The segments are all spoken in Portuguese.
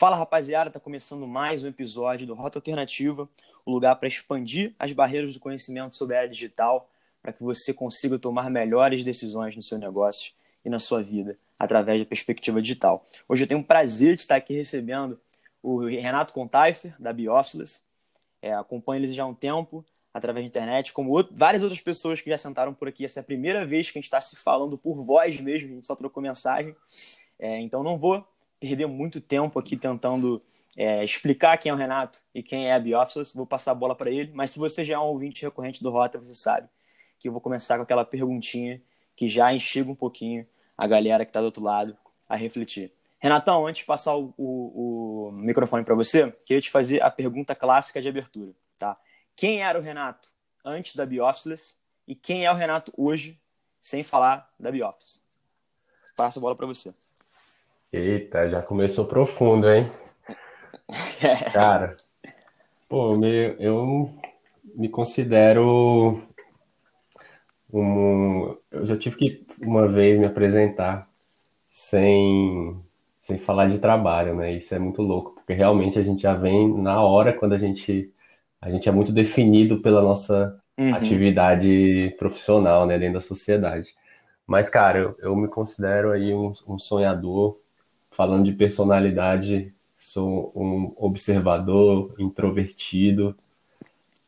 Fala rapaziada, tá começando mais um episódio do Rota Alternativa, o lugar para expandir as barreiras do conhecimento sobre a área digital, para que você consiga tomar melhores decisões no seu negócio e na sua vida através da perspectiva digital. Hoje eu tenho o prazer de estar aqui recebendo o Renato Contaifer, da Biofficeless. É, acompanho eles já há um tempo através da internet, como outro, várias outras pessoas que já sentaram por aqui. Essa é a primeira vez que a gente está se falando por voz mesmo, a gente só trocou mensagem. É, então não vou perder muito tempo aqui tentando é, explicar quem é o Renato e quem é a Biofficeless. Vou passar a bola para ele, mas se você já é um ouvinte recorrente do Rota, você sabe que eu vou começar com aquela perguntinha que já instiga um pouquinho a galera que está do outro lado a refletir. Renatão, antes de passar o, o, o microfone para você, queria te fazer a pergunta clássica de abertura. Tá? Quem era o Renato antes da Biofficeless e quem é o Renato hoje, sem falar da Bioffice? Passa a bola para você. Eita, já começou profundo, hein? Cara, pô, me, eu me considero um. Eu já tive que uma vez me apresentar sem, sem falar de trabalho, né? Isso é muito louco, porque realmente a gente já vem na hora quando a gente, a gente é muito definido pela nossa uhum. atividade profissional, né, dentro da sociedade. Mas, cara, eu, eu me considero aí um, um sonhador, falando de personalidade, sou um observador, introvertido.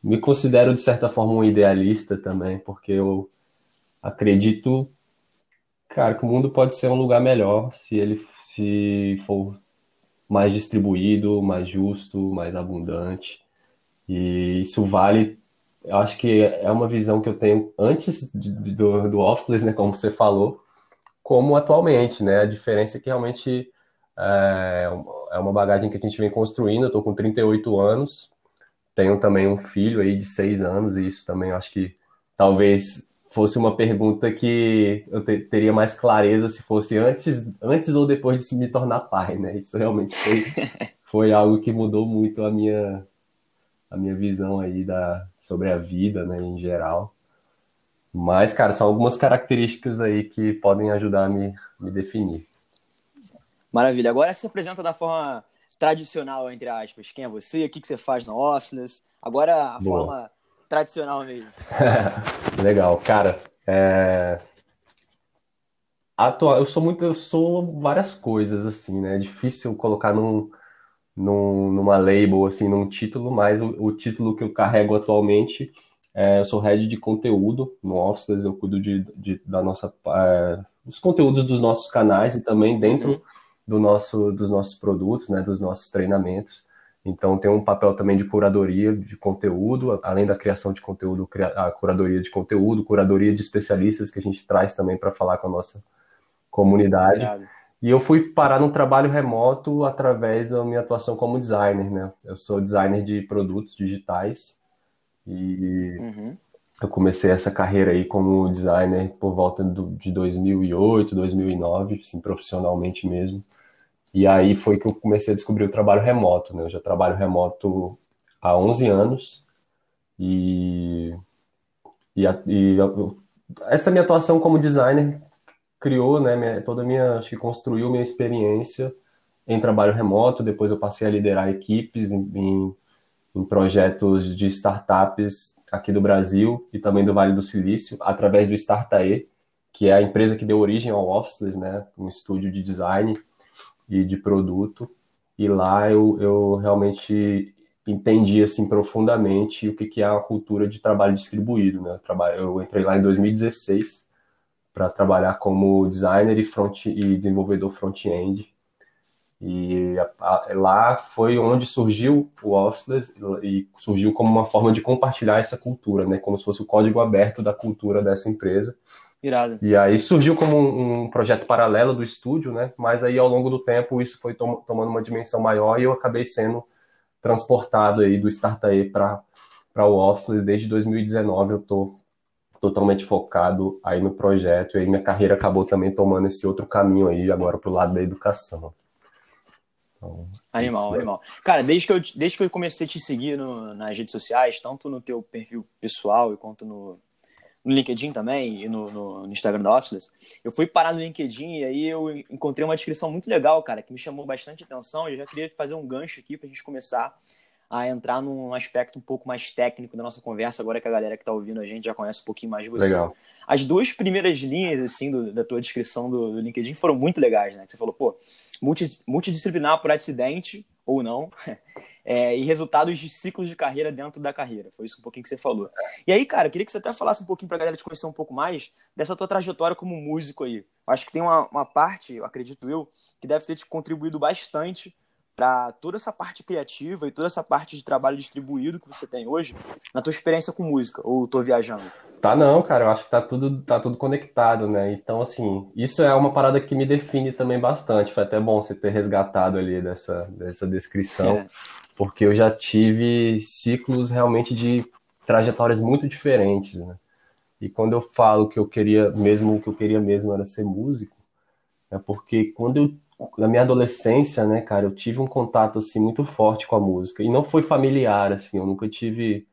Me considero, de certa forma, um idealista também, porque eu acredito, cara, que o mundo pode ser um lugar melhor se ele se for mais distribuído, mais justo, mais abundante. E isso vale, eu acho que é uma visão que eu tenho antes do, do Officeless, né, como você falou, como atualmente, né? A diferença é que realmente é, é uma bagagem que a gente vem construindo. Eu tô com 38 anos, tenho também um filho aí de 6 anos, e isso também acho que talvez fosse uma pergunta que eu te, teria mais clareza se fosse antes, antes ou depois de me tornar pai, né? Isso realmente foi, foi algo que mudou muito a minha, a minha visão aí da, sobre a vida, né, em geral. Mas, cara, são algumas características aí que podem ajudar a me, me definir. Maravilha. Agora se apresenta da forma tradicional, entre aspas. Quem é você? O que, que você faz na Office? Agora a Boa. forma tradicional mesmo. Legal, cara. É... Atual, eu sou muito, eu sou várias coisas assim, né? É difícil colocar num, num, numa label assim, num título, mas o, o título que eu carrego atualmente é, eu sou head de conteúdo no Office, eu cuido de, de da nossa é, os conteúdos dos nossos canais e também dentro uhum. do nosso, dos nossos produtos, né, dos nossos treinamentos. Então, tem um papel também de curadoria de conteúdo, além da criação de conteúdo, a curadoria de conteúdo, curadoria de especialistas que a gente traz também para falar com a nossa comunidade. E eu fui parar no trabalho remoto através da minha atuação como designer, né? Eu sou designer de produtos digitais e uhum. eu comecei essa carreira aí como designer por volta do, de 2008, 2009, assim, profissionalmente mesmo. E aí foi que eu comecei a descobrir o trabalho remoto, né? Eu já trabalho remoto há 11 anos e, e, e essa minha atuação como designer criou, né, minha, toda a minha, acho que construiu minha experiência em trabalho remoto, depois eu passei a liderar equipes em, em, em projetos de startups aqui do Brasil e também do Vale do Silício, através do Startae, que é a empresa que deu origem ao Officeless, né, um estúdio de design e de produto. E lá eu, eu realmente entendi assim profundamente o que, que é a cultura de trabalho distribuído. Né? Eu, trabalho, eu entrei lá em 2016 para trabalhar como designer e, front, e desenvolvedor front-end. E a, a, lá foi onde surgiu o Officeless e surgiu como uma forma de compartilhar essa cultura, né? como se fosse o código aberto da cultura dessa empresa. Irado. E aí surgiu como um, um, projeto paralelo do estúdio, né? Mas aí ao longo do tempo isso foi tom tomando uma dimensão maior e eu acabei sendo transportado aí do Startae para para o Officeless desde 2019 eu tô totalmente focado aí no projeto e aí minha carreira acabou também tomando esse outro caminho aí agora para o lado da educação. Então, animal, animal. Cara, desde que eu desde que eu comecei a te seguir no, nas redes sociais, tanto no teu perfil pessoal quanto no no LinkedIn também e no, no, no Instagram da Officeless. Eu fui parar no LinkedIn e aí eu encontrei uma descrição muito legal, cara, que me chamou bastante atenção. Eu já queria fazer um gancho aqui para a gente começar a entrar num aspecto um pouco mais técnico da nossa conversa, agora que a galera que está ouvindo a gente já conhece um pouquinho mais de você. Legal. As duas primeiras linhas, assim, do, da tua descrição do, do, LinkedIn foram muito legais, né? Que você falou, pô, multi, multidisciplinar por acidente, ou não, é, e resultados de ciclos de carreira dentro da carreira. Foi isso um pouquinho que você falou. E aí, cara, eu queria que você até falasse um pouquinho para a galera te conhecer um pouco mais dessa tua trajetória como músico aí. Acho que tem uma, uma parte, acredito eu, que deve ter te contribuído bastante para toda essa parte criativa e toda essa parte de trabalho distribuído que você tem hoje na tua experiência com música, ou tô viajando? Tá não, cara, eu acho que tá tudo, tá tudo conectado, né? Então, assim, isso é uma parada que me define também bastante. Foi até bom você ter resgatado ali dessa, dessa descrição. É porque eu já tive ciclos realmente de trajetórias muito diferentes, né? E quando eu falo que eu queria mesmo, o que eu queria mesmo era ser músico, é porque quando eu na minha adolescência, né, cara, eu tive um contato assim muito forte com a música e não foi familiar, assim, eu nunca tive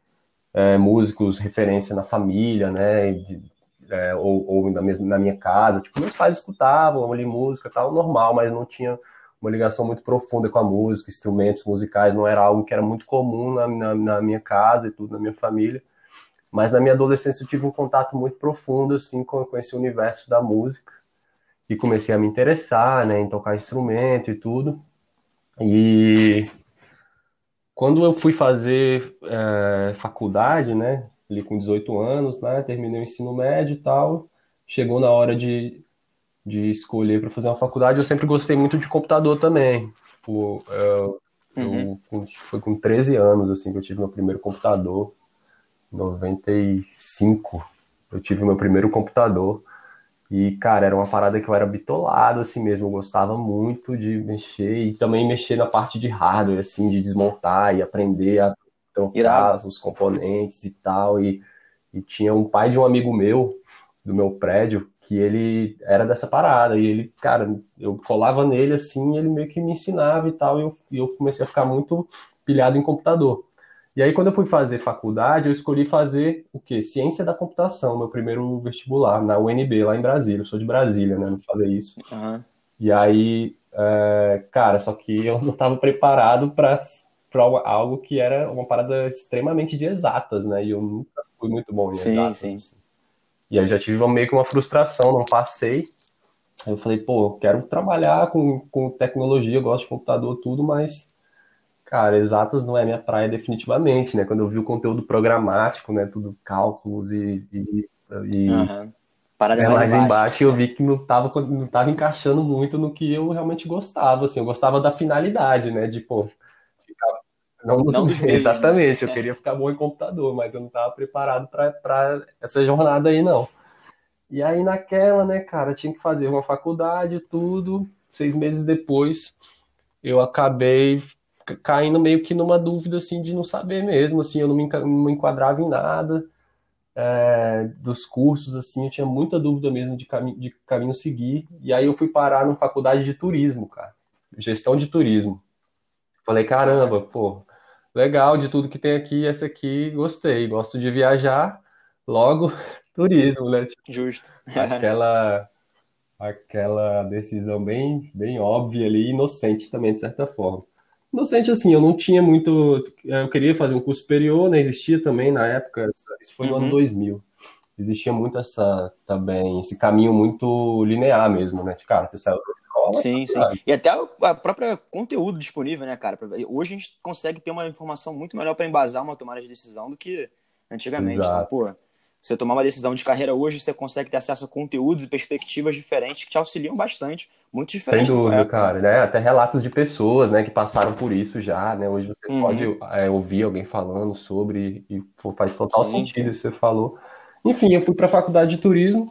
é, músicos referência na família, né, de, é, ou, ou na, mesma, na minha casa, tipo, meus pais escutavam ali música tal, normal, mas não tinha uma ligação muito profunda com a música, instrumentos musicais, não era algo que era muito comum na, na, na, minha casa e tudo, na minha família. Mas na minha adolescência eu tive um contato muito profundo, assim, com, com esse universo da música. E comecei a me interessar, né, em tocar instrumento e tudo. E quando eu fui fazer é, faculdade, né, ali com 18 anos, né, terminei o ensino médio e tal, chegou na hora de de escolher para fazer uma faculdade, eu sempre gostei muito de computador também. Tipo, eu, uhum. eu, foi com 13 anos assim que eu tive meu primeiro computador. 95 eu tive meu primeiro computador. E, cara, era uma parada que eu era bitolado, assim mesmo. Eu gostava muito de mexer e também mexer na parte de hardware, assim, de desmontar e aprender a trocar os componentes e tal. E, e tinha um pai de um amigo meu, do meu prédio, que ele era dessa parada, e ele, cara, eu colava nele assim, ele meio que me ensinava e tal, e eu, e eu comecei a ficar muito pilhado em computador. E aí, quando eu fui fazer faculdade, eu escolhi fazer o quê? Ciência da computação, meu primeiro vestibular, na UNB, lá em Brasília. Eu sou de Brasília, né? Não falei isso. Uhum. E aí, é, cara, só que eu não estava preparado para algo que era uma parada extremamente de exatas, né? E eu nunca fui muito bom em sim, exatas. Sim, sim. E aí já tive meio que uma frustração, não passei. Aí eu falei, pô, quero trabalhar com, com tecnologia, gosto de computador, tudo, mas, cara, exatas não é minha praia definitivamente, né? Quando eu vi o conteúdo programático, né? Tudo cálculos e. e, e uhum. Parada é, mais, embaixo. embaixo eu vi que não estava não tava encaixando muito no que eu realmente gostava, assim, eu gostava da finalidade, né, de, pô, não nos não meios, Exatamente, né? eu queria ficar bom em computador, mas eu não estava preparado para essa jornada aí, não. E aí naquela, né, cara, tinha que fazer uma faculdade, tudo. Seis meses depois, eu acabei caindo meio que numa dúvida, assim, de não saber mesmo, assim, eu não me, enquadrava em nada é, dos cursos, assim, eu tinha muita dúvida mesmo de, cami de caminho seguir. E aí eu fui parar numa faculdade de turismo, cara, gestão de turismo. Falei, caramba, pô, legal de tudo que tem aqui, essa aqui gostei, gosto de viajar, logo turismo, né? Tipo, Justo. aquela aquela decisão bem bem óbvia ali, inocente também de certa forma. Inocente assim, eu não tinha muito, eu queria fazer um curso superior, né? Existia também na época, isso foi no uhum. ano 2000 existia muito essa também, esse caminho muito linear mesmo, né? Cara, você saiu da escola. Sim, sim. E até a própria conteúdo disponível, né, cara? Hoje a gente consegue ter uma informação muito melhor para embasar uma tomada de decisão do que antigamente. Então, pô, você tomar uma decisão de carreira hoje, você consegue ter acesso a conteúdos e perspectivas diferentes que te auxiliam bastante, muito diferente. Sem dúvida, cara, né? Até relatos de pessoas, né, que passaram por isso já, né? Hoje você uhum. pode é, ouvir alguém falando sobre e pô, faz total sim, sentido sim. isso que você falou. Enfim, eu fui para a faculdade de turismo.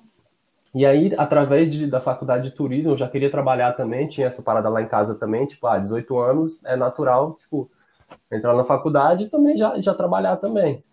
E aí, através de, da faculdade de turismo, eu já queria trabalhar também, tinha essa parada lá em casa também, tipo, ah, 18 anos é natural, tipo, entrar na faculdade e também já, já trabalhar também.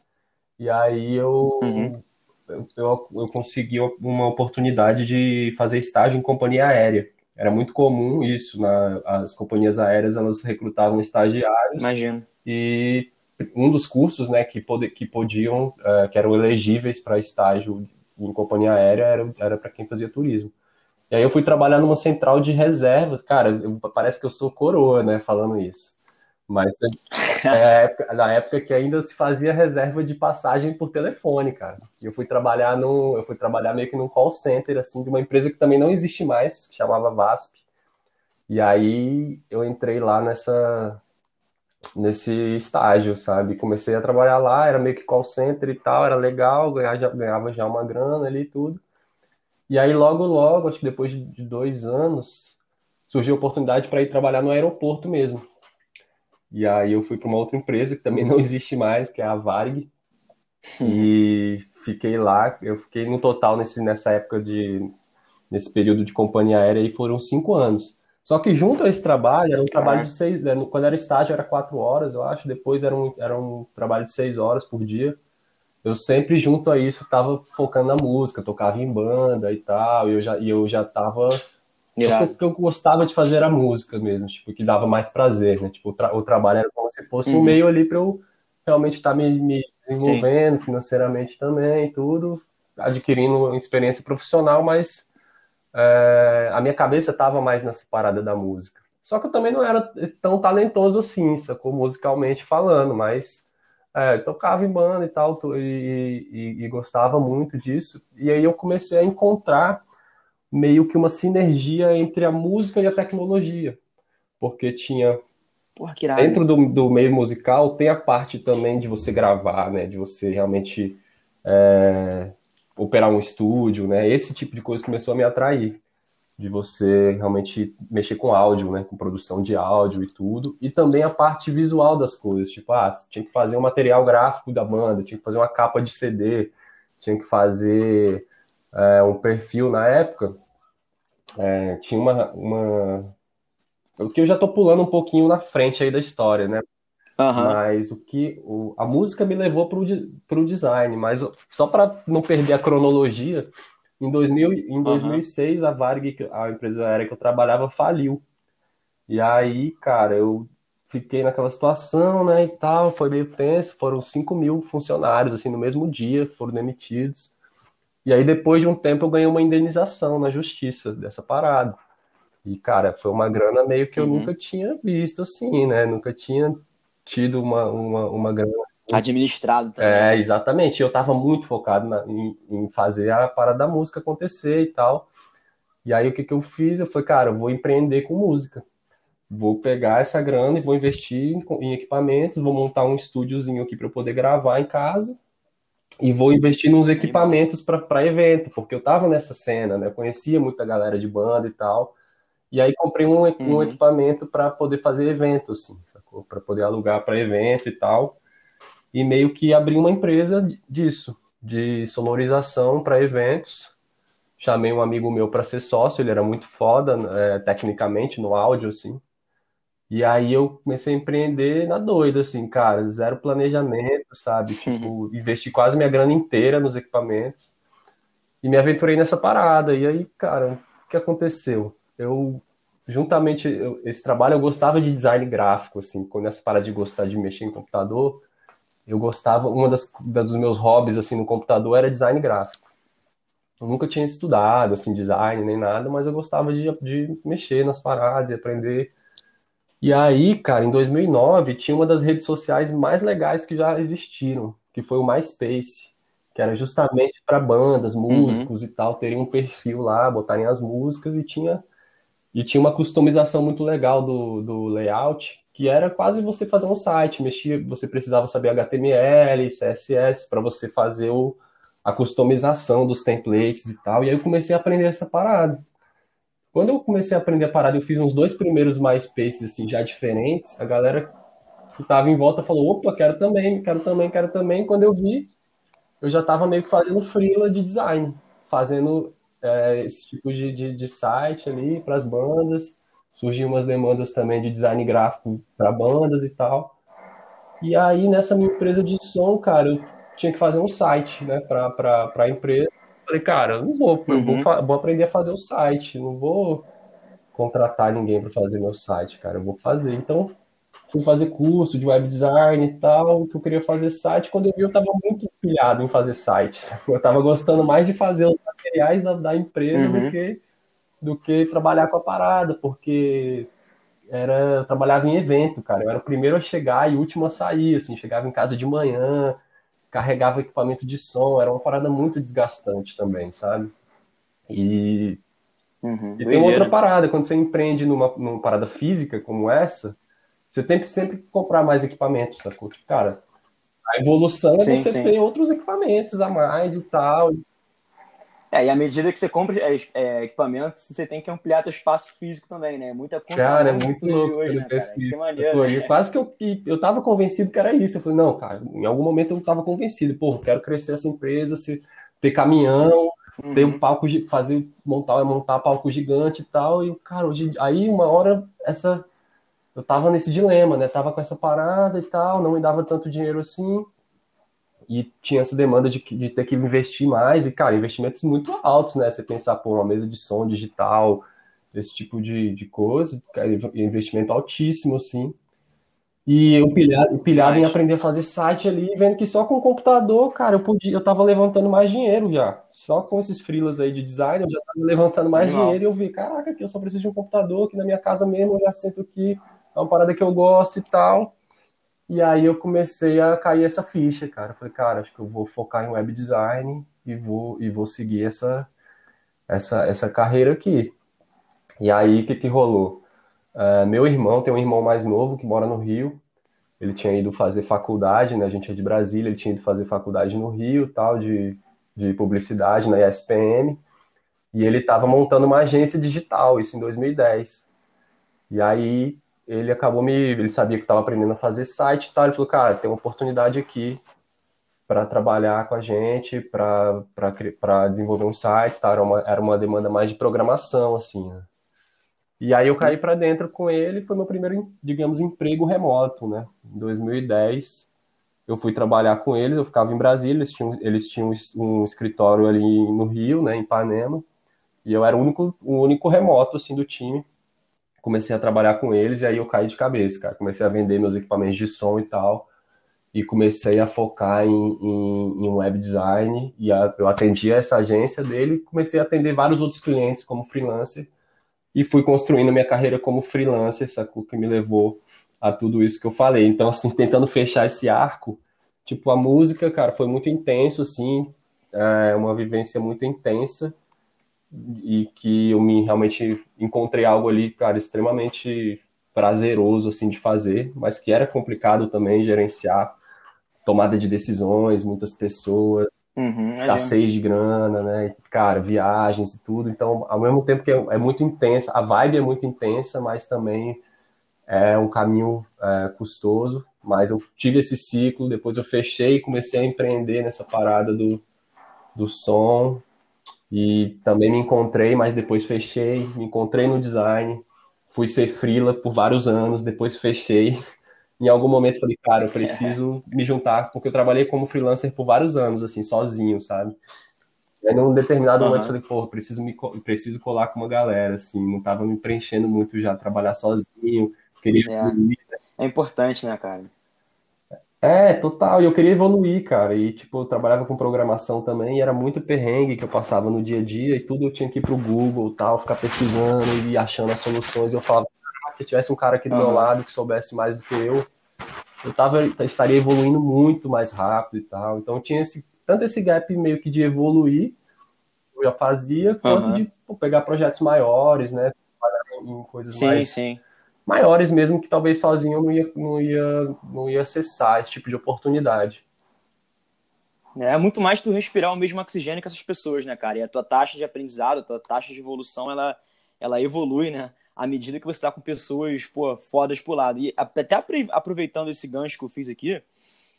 E aí eu, uhum. Eu, eu, eu, consegui uma oportunidade de fazer estágio em companhia aérea. Era muito comum isso, na, as companhias aéreas, elas recrutavam estagiários. Imagino. E um dos cursos né, que, pod que podiam, uh, que eram elegíveis para estágio em companhia aérea era, era para quem fazia turismo. E aí eu fui trabalhar numa central de reserva. Cara, eu, parece que eu sou coroa, né, falando isso. Mas é, na época que ainda se fazia reserva de passagem por telefone, cara. Eu fui trabalhar no, eu fui trabalhar meio que num call center assim de uma empresa que também não existe mais, que chamava VASP. E aí eu entrei lá nessa nesse estágio, sabe? Comecei a trabalhar lá, era meio que call center e tal, era legal, ganhava já, ganhava já uma grana ali e tudo. E aí, logo, logo, acho que depois de dois anos, surgiu a oportunidade para ir trabalhar no aeroporto mesmo. E aí eu fui para uma outra empresa que também não existe mais, que é a Varg. E fiquei lá, eu fiquei no total nesse, nessa época de. nesse período de companhia aérea aí foram cinco anos. Só que junto a esse trabalho, era um trabalho de seis. Né, quando era estágio era quatro horas, eu acho, depois era um, era um trabalho de seis horas por dia eu sempre junto a isso estava focando na música, tocava em banda e tal, e eu já, e eu já tava. O que eu gostava de fazer era música mesmo, tipo, que dava mais prazer, né? Tipo, o, tra o trabalho era como se fosse uhum. um meio ali para eu realmente estar tá me, me, desenvolvendo Sim. financeiramente também, tudo, adquirindo experiência profissional, mas é, a minha cabeça estava mais nessa parada da música. Só que eu também não era tão talentoso assim, sacou? Musicalmente falando, mas é, tocava em banda e tal, e, e, e, gostava muito disso. E aí eu comecei a encontrar meio que uma sinergia entre a música e a tecnologia. Porque tinha. Porra, dentro do, do meio musical tem a parte também de você gravar, né? De você realmente é, operar um estúdio, né? Esse tipo de coisa começou a me atrair de você realmente mexer com áudio, né, com produção de áudio e tudo, e também a parte visual das coisas, tipo, ah, tinha que fazer um material gráfico da banda, tinha que fazer uma capa de CD, tinha que fazer é, um perfil na época, é, tinha uma, uma... O que eu já tô pulando um pouquinho na frente aí da história, né? Uhum. Mas o que o, a música me levou para o design, mas só para não perder a cronologia, em, 2000, em 2006, uhum. a Varg, a empresa aérea que eu trabalhava, faliu. E aí, cara, eu fiquei naquela situação, né, e tal, foi meio tenso, foram 5 mil funcionários, assim, no mesmo dia, foram demitidos. E aí, depois de um tempo, eu ganhei uma indenização na justiça dessa parada. E, cara, foi uma grana meio que eu uhum. nunca tinha visto, assim, né, nunca tinha tido uma, uma, uma grana Administrado também. É, exatamente. Eu estava muito focado na, em, em, fazer a parada da música acontecer e tal. E aí o que, que eu fiz? Eu falei, cara, eu vou empreender com música. Vou pegar essa grana e vou investir em, em equipamentos, vou montar um estúdiozinho aqui para eu poder gravar em casa. E vou investir nos equipamentos para evento, porque eu estava nessa cena, né? Eu conhecia muita galera de banda e tal. E aí comprei um, um uhum. equipamento para poder fazer evento, assim, sacou? Para poder alugar para evento e tal e meio que abri uma empresa disso, de sonorização para eventos. Chamei um amigo meu para ser sócio, ele era muito foda é, tecnicamente no áudio, assim. E aí eu comecei a empreender na doida, assim, cara, zero planejamento, sabe? Tipo, investi quase minha grana inteira nos equipamentos e me aventurei nessa parada. E aí, cara, o que aconteceu? Eu, juntamente, eu, esse trabalho eu gostava de design gráfico, assim, quando essa parada de gostar de mexer em computador, eu gostava, uma das, dos meus hobbies assim no computador era design gráfico. Eu nunca tinha estudado assim design nem nada, mas eu gostava de, de mexer nas paradas e aprender. E aí, cara, em 2009 tinha uma das redes sociais mais legais que já existiram, que foi o MySpace, que era justamente para bandas, uhum. músicos uhum. e tal, terem um perfil lá, botarem as músicas e tinha e tinha uma customização muito legal do, do layout que era quase você fazer um site, mexia, você precisava saber HTML, CSS para você fazer o, a customização dos templates e tal. E aí eu comecei a aprender essa parada. Quando eu comecei a aprender a parada, eu fiz uns dois primeiros MySpaces assim já diferentes. A galera que estava em volta falou: "Opa, quero também, quero também, quero também". Quando eu vi, eu já estava meio que fazendo freela de design, fazendo é, esse tipo de, de, de site ali para as bandas surgiu umas demandas também de design gráfico para bandas e tal. E aí, nessa minha empresa de som, cara, eu tinha que fazer um site, né, para a empresa. Falei, cara, não vou, uhum. vou, vou, aprender a fazer o site, não vou contratar ninguém para fazer meu site, cara, eu vou fazer. Então, fui fazer curso de web design e tal, que eu queria fazer site. Quando eu vi, eu estava muito pilhado em fazer sites. Eu estava gostando mais de fazer os materiais da, da empresa uhum. do, que, do que trabalhar com a parada, porque era, eu trabalhava em evento, cara. Eu era o primeiro a chegar e o último a sair, assim, chegava em casa de manhã, carregava equipamento de som, era uma parada muito desgastante também, sabe? E, uhum, e tem outra parada, quando você empreende numa, numa parada física como essa, você tem que sempre comprar mais equipamentos, sacou? Cara, a evolução é sim, você sim. ter outros equipamentos a mais e tal. É, e à medida que você compra é, é, equipamentos, você tem que ampliar seu espaço físico também, né? Muita conta Cara, é muito louco. Hoje, né, cara? Isso é maneiro, né? Quase que eu, eu tava convencido que era isso. Eu falei, não, cara, em algum momento eu tava convencido. Pô, quero crescer essa empresa, se, ter caminhão, uhum. ter um palco, fazer, montar, montar palco gigante e tal. E, cara, hoje, aí uma hora essa eu tava nesse dilema, né? Tava com essa parada e tal, não me dava tanto dinheiro assim. E tinha essa demanda de, de ter que investir mais. E, cara, investimentos muito altos, né? Você pensar, pô, uma mesa de som digital, esse tipo de, de coisa, cara, investimento altíssimo, assim. E eu pilhado, pilhado em aprender a fazer site ali, vendo que só com o computador, cara, eu podia, eu tava levantando mais dinheiro já. Só com esses freelas aí de design, eu já tava levantando mais Não. dinheiro e eu vi, caraca, aqui eu só preciso de um computador, aqui na minha casa mesmo eu já sento aqui, é uma parada que eu gosto e tal. E aí eu comecei a cair essa ficha, cara. falei, cara, acho que eu vou focar em web design e vou, e vou seguir essa, essa, essa carreira aqui. E aí, o que, que rolou? Uh, meu irmão tem um irmão mais novo que mora no Rio. Ele tinha ido fazer faculdade, né? A gente é de Brasília, ele tinha ido fazer faculdade no Rio, tal, de, de publicidade na ESPM. E ele estava montando uma agência digital, isso em 2010. E aí ele acabou me. Ele sabia que estava aprendendo a fazer site e tal. Ele falou, cara, tem uma oportunidade aqui para trabalhar com a gente, para desenvolver um site, tá? era, uma, era uma demanda mais de programação, assim. Né? E aí eu caí para dentro com ele, foi meu primeiro, digamos, emprego remoto, né? Em 2010, eu fui trabalhar com eles, eu ficava em Brasília, eles tinham, eles tinham um escritório ali no Rio, né, em Ipanema, e eu era o único, o único remoto, assim, do time comecei a trabalhar com eles e aí eu caí de cabeça, cara. Comecei a vender meus equipamentos de som e tal. E comecei a focar em, em, em web design. E a, eu atendi essa agência dele comecei a atender vários outros clientes como freelancer. E fui construindo minha carreira como freelancer, sacou? Que me levou a tudo isso que eu falei. Então, assim, tentando fechar esse arco, tipo, a música, cara, foi muito intenso, assim. É uma vivência muito intensa e que eu me realmente encontrei algo ali, cara, extremamente prazeroso assim de fazer, mas que era complicado também gerenciar tomada de decisões, muitas pessoas, uhum, escassez de grana, né? Cara, viagens e tudo. Então, ao mesmo tempo que é, é muito intensa, a vibe é muito intensa, mas também é um caminho é, custoso. Mas eu tive esse ciclo, depois eu fechei e comecei a empreender nessa parada do, do som, e também me encontrei, mas depois fechei, me encontrei no design, fui ser freela por vários anos, depois fechei. Em algum momento falei, cara, eu preciso me juntar, porque eu trabalhei como freelancer por vários anos, assim, sozinho, sabe? Aí, num determinado uhum. momento, falei, pô, preciso, me, preciso colar com uma galera, assim, não tava me preenchendo muito já, trabalhar sozinho, queria... É, né? é importante, né, cara? É, total. E eu queria evoluir, cara. E, tipo, eu trabalhava com programação também e era muito perrengue que eu passava no dia a dia e tudo eu tinha que ir pro Google tal, ficar pesquisando e achando as soluções. E eu falava, ah, se tivesse um cara aqui do uhum. meu lado que soubesse mais do que eu, eu tava, estaria evoluindo muito mais rápido e tal. Então tinha esse, tanto esse gap meio que de evoluir, eu já fazia, quanto uhum. de pô, pegar projetos maiores, né? Trabalhar em coisas sim, mais. Sim, sim maiores mesmo que talvez sozinho não ia, não ia, não ia acessar esse tipo de oportunidade. É muito mais tu respirar o mesmo oxigênio que essas pessoas, né, cara? E a tua taxa de aprendizado, a tua taxa de evolução, ela, ela evolui, né? À medida que você tá com pessoas, pô, fodas pro lado. E até aproveitando esse gancho que eu fiz aqui,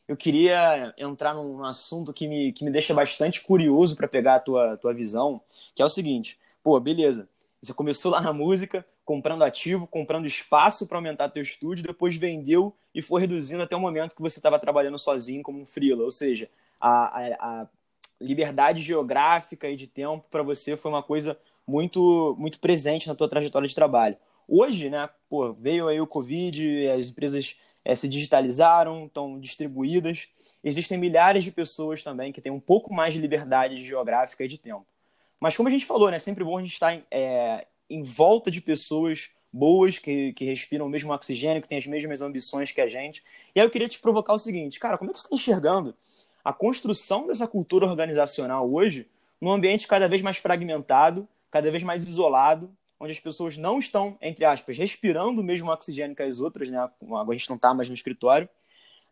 eu queria entrar num assunto que me, que me deixa bastante curioso para pegar a tua, tua visão, que é o seguinte. Pô, beleza. Você começou lá na música, comprando ativo, comprando espaço para aumentar teu estúdio, depois vendeu e foi reduzindo até o momento que você estava trabalhando sozinho como um freela. Ou seja, a, a, a liberdade geográfica e de tempo para você foi uma coisa muito muito presente na tua trajetória de trabalho. hoje, né, pô, veio aí o Covid, as empresas é, se digitalizaram, estão distribuídas. Existem milhares de pessoas também que têm um pouco mais de liberdade geográfica e de tempo. Mas como a gente falou, né, sempre bom a gente estar é, em volta de pessoas boas, que, que respiram o mesmo oxigênio, que têm as mesmas ambições que a gente. E aí eu queria te provocar o seguinte, cara, como é que você está enxergando a construção dessa cultura organizacional hoje num ambiente cada vez mais fragmentado, cada vez mais isolado, onde as pessoas não estão, entre aspas, respirando o mesmo oxigênio que as outras, né? Agora a gente não está mais no escritório,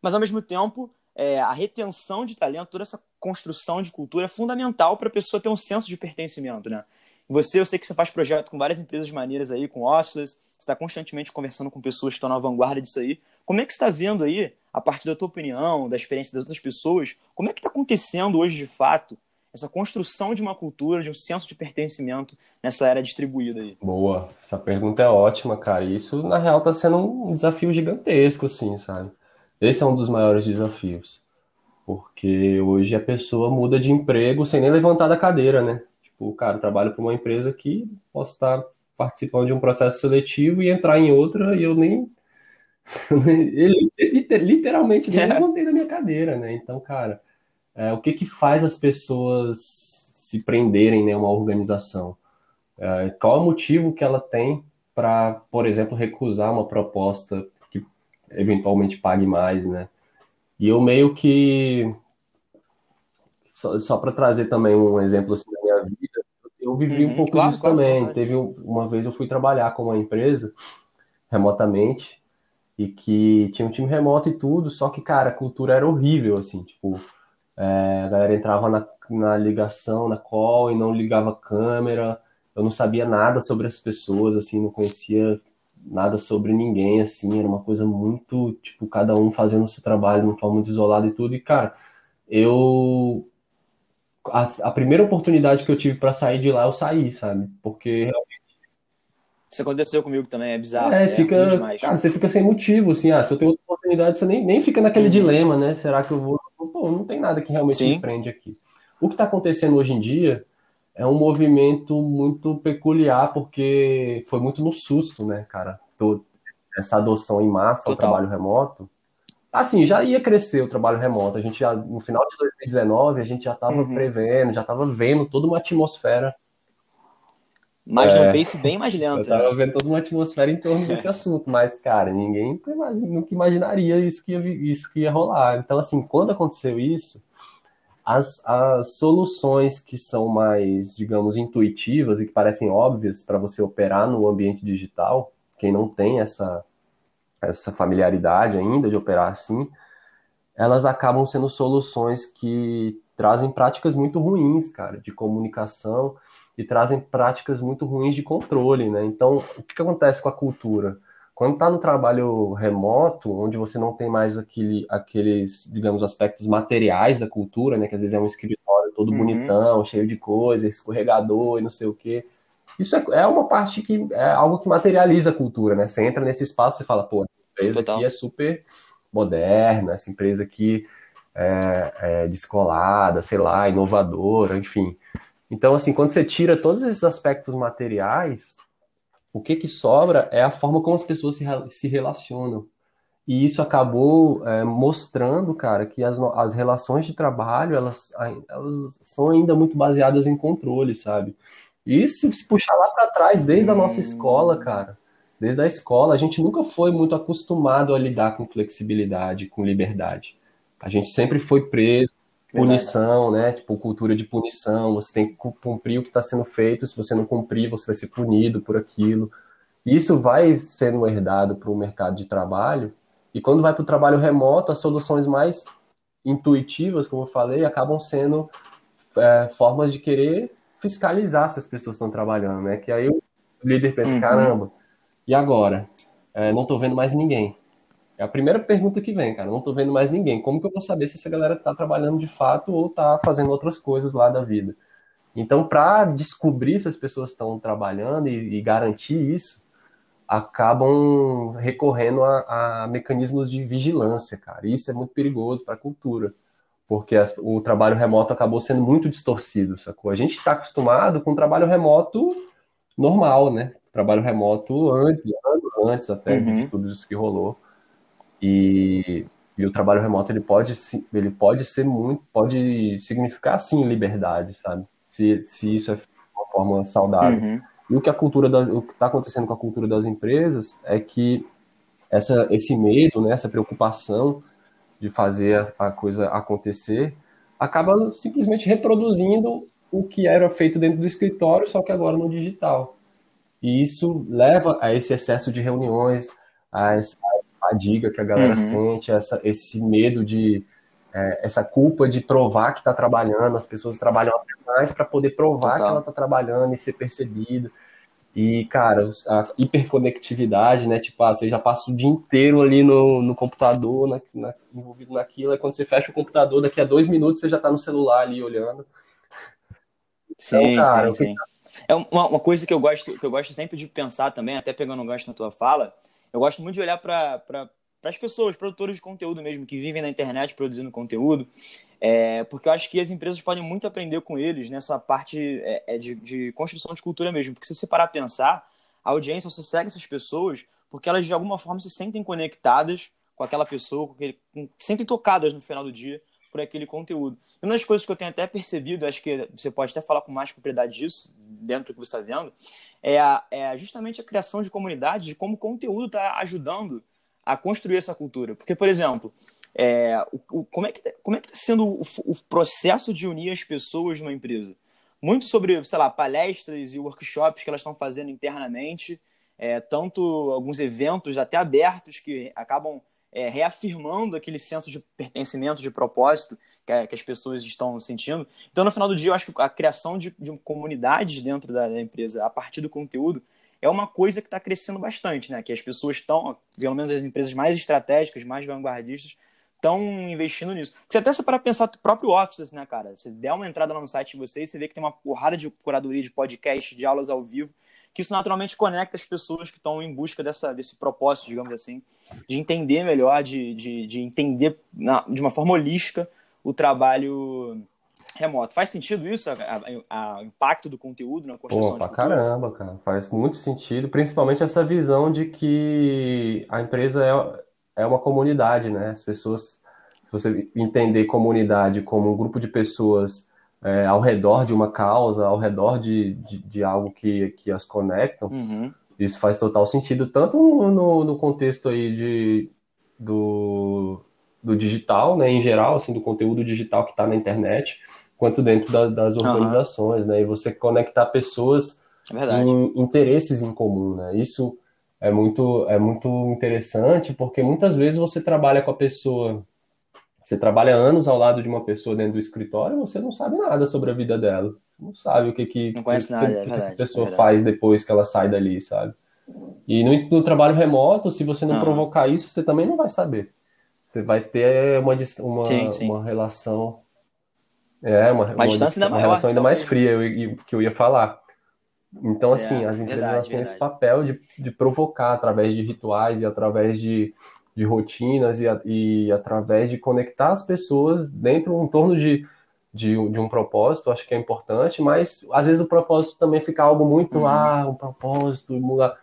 mas ao mesmo tempo é, a retenção de talento, toda essa construção de cultura é fundamental para a pessoa ter um senso de pertencimento, né? Você, eu sei que você faz projeto com várias empresas maneiras aí, com offices, você está constantemente conversando com pessoas que estão na vanguarda disso aí. Como é que você está vendo aí, a partir da tua opinião, da experiência das outras pessoas, como é que está acontecendo hoje de fato essa construção de uma cultura, de um senso de pertencimento nessa era distribuída aí? Boa, essa pergunta é ótima, cara. Isso, na real, está sendo um desafio gigantesco, assim, sabe? Esse é um dos maiores desafios. Porque hoje a pessoa muda de emprego sem nem levantar da cadeira, né? Tipo, cara, trabalho para uma empresa que posso estar participando de um processo seletivo e entrar em outra e eu nem. Ele, literalmente nem levantei da minha cadeira, né? Então, cara, é, o que que faz as pessoas se prenderem em né, uma organização? É, qual é o motivo que ela tem para, por exemplo, recusar uma proposta que eventualmente pague mais, né? E eu meio que só, só para trazer também um exemplo assim eu vivi uhum, um pouco claro, disso claro, também. Claro. Teve uma vez eu fui trabalhar com uma empresa remotamente e que tinha um time remoto e tudo, só que, cara, a cultura era horrível, assim, tipo, é, a galera entrava na, na ligação, na call e não ligava a câmera, eu não sabia nada sobre as pessoas, assim, não conhecia nada sobre ninguém, assim, era uma coisa muito, tipo, cada um fazendo o seu trabalho de uma forma muito isolada e tudo, e, cara, eu a, a primeira oportunidade que eu tive para sair de lá, eu saí, sabe? Porque isso aconteceu comigo também, é bizarro. É, é fica. Cara, você fica sem motivo, assim, ah, se eu tenho outra oportunidade, você nem, nem fica naquele uhum. dilema, né? Será que eu vou. Pô, não tem nada que realmente Sim. me prende aqui. O que está acontecendo hoje em dia é um movimento muito peculiar, porque foi muito no susto, né, cara? Todo, essa adoção em massa ao trabalho remoto. Assim, já ia crescer o trabalho remoto. A gente já, no final de 2019, a gente já estava uhum. prevendo, já estava vendo toda uma atmosfera. Mas é, no pace bem mais lento. Eu estava né? vendo toda uma atmosfera em torno desse assunto, mas, cara, ninguém nunca imaginaria isso que, ia, isso que ia rolar. Então, assim, quando aconteceu isso, as, as soluções que são mais, digamos, intuitivas e que parecem óbvias para você operar no ambiente digital, quem não tem essa essa familiaridade ainda de operar assim, elas acabam sendo soluções que trazem práticas muito ruins, cara, de comunicação e trazem práticas muito ruins de controle, né? Então, o que, que acontece com a cultura? Quando está no trabalho remoto, onde você não tem mais aquele, aqueles, digamos, aspectos materiais da cultura, né? Que às vezes é um escritório todo uhum. bonitão, cheio de coisas, escorregador e não sei o quê. Isso é, é uma parte que é algo que materializa a cultura, né? Você entra nesse espaço e fala, pô, empresa Total. aqui é super moderna, essa empresa aqui é, é descolada, sei lá, inovadora, enfim. Então, assim, quando você tira todos esses aspectos materiais, o que que sobra é a forma como as pessoas se, se relacionam. E isso acabou é, mostrando, cara, que as, as relações de trabalho, elas, elas são ainda muito baseadas em controle, sabe? E se puxar lá para trás, desde a nossa escola, cara, desde a escola, a gente nunca foi muito acostumado a lidar com flexibilidade, com liberdade. A gente sempre foi preso, punição, né? Tipo, cultura de punição, você tem que cumprir o que está sendo feito, se você não cumprir, você vai ser punido por aquilo. Isso vai sendo herdado para o mercado de trabalho, e quando vai para o trabalho remoto, as soluções mais intuitivas, como eu falei, acabam sendo é, formas de querer fiscalizar se as pessoas estão trabalhando, né? Que aí o líder pensa, uhum. caramba, e agora? É, não estou vendo mais ninguém. É a primeira pergunta que vem, cara. Não estou vendo mais ninguém. Como que eu vou saber se essa galera está trabalhando de fato ou está fazendo outras coisas lá da vida? Então, para descobrir se as pessoas estão trabalhando e, e, garantir isso, acabam recorrendo a, a, mecanismos de vigilância, cara. Isso é muito perigoso para a cultura porque o trabalho remoto acabou sendo muito distorcido, sacou? A gente está acostumado com o trabalho remoto normal, né? Trabalho remoto antes, antes até uhum. de tudo isso que rolou. E, e o trabalho remoto ele pode, ele pode ser muito, pode significar sim liberdade, sabe? Se, se isso é de uma forma saudável. Uhum. E o que a cultura das, o que está acontecendo com a cultura das empresas é que essa, esse medo, né, essa preocupação de fazer a, a coisa acontecer, acaba simplesmente reproduzindo o que era feito dentro do escritório, só que agora no digital. E isso leva a esse excesso de reuniões, a essa fadiga que a galera uhum. sente, essa, esse medo de. É, essa culpa de provar que está trabalhando, as pessoas trabalham mais para poder provar Total. que ela está trabalhando e ser percebido. E, cara, a hiperconectividade, né? Tipo, ah, você já passa o dia inteiro ali no, no computador, na, na, envolvido naquilo, e quando você fecha o computador, daqui a dois minutos você já está no celular ali olhando. Sim, então, cara, sim, sim. É uma, uma, coisa que eu gosto que eu gosto sempre de pensar também, até pegando um gancho na tua fala, eu gosto muito de olhar para as pessoas, produtores de conteúdo mesmo, que vivem na internet produzindo conteúdo, é, porque eu acho que as empresas podem muito aprender com eles nessa parte é, é de, de, construção de cultura mesmo. Porque se você parar a pensar, a audiência só segue essas pessoas porque elas de alguma forma se sentem conectadas com aquela pessoa, com aquele, com, sentem tocadas no final do dia por aquele conteúdo. E uma das coisas que eu tenho até percebido, acho que você pode até falar com mais propriedade disso, dentro do que você está vendo, é, a, é justamente a criação de comunidade, de como o conteúdo está ajudando a construir essa cultura. Porque, por exemplo, é, o, o, como é que tá, como é que está sendo o, o, processo de unir as pessoas numa empresa? Muito sobre, sei lá, palestras e workshops que elas estão fazendo internamente, é, tanto alguns eventos até abertos que acabam é, reafirmando aquele senso de pertencimento, de propósito que, que, as pessoas estão sentindo. Então, no final do dia, eu acho que a criação de, de comunidades dentro da, da empresa, a partir do conteúdo, é uma coisa que está crescendo bastante, né? Que as pessoas estão, pelo menos as empresas mais estratégicas, mais vanguardistas, estão investindo nisso. Você até para pensar o próprio Office, né, cara? Você der uma entrada lá no site de vocês, você vê que tem uma porrada de curadoria de podcast, de aulas ao vivo, que isso naturalmente conecta as pessoas que estão em busca dessa, desse propósito, digamos assim, de entender melhor, de, de, de entender na, de uma forma holística o trabalho remoto. Faz sentido isso, o impacto do conteúdo na construção Pô, pra de cultura? caramba, cara. Faz muito sentido, principalmente essa visão de que a empresa é, é uma comunidade, né? As pessoas, se você entender comunidade como um grupo de pessoas é, ao redor de uma causa, ao redor de, de, de algo que, que as conectam, uhum. isso faz total sentido, tanto no, no contexto aí de, do, do digital, né, em geral, assim, do conteúdo digital que está na internet, quanto dentro da, das organizações, uhum. né? E você conectar pessoas é em interesses em comum, né? Isso é muito, é muito interessante porque muitas vezes você trabalha com a pessoa, você trabalha anos ao lado de uma pessoa dentro do escritório e você não sabe nada sobre a vida dela. Você não sabe o que que, não conhece nada, que, é verdade, essa pessoa é faz depois que ela sai dali, sabe? E no, no trabalho remoto, se você não uhum. provocar isso, você também não vai saber. Você vai ter uma, uma, sim, sim. uma relação é, uma, uma, uma, uma relação ainda mais fria eu, que eu ia falar. Então, é, assim, é, as empresas verdade, têm verdade. esse papel de, de provocar através de rituais e através de, de rotinas e, e através de conectar as pessoas dentro, em torno de, de, de, um propósito, acho que é importante, mas às vezes o propósito também fica algo muito, uhum. ah, um propósito, mudar.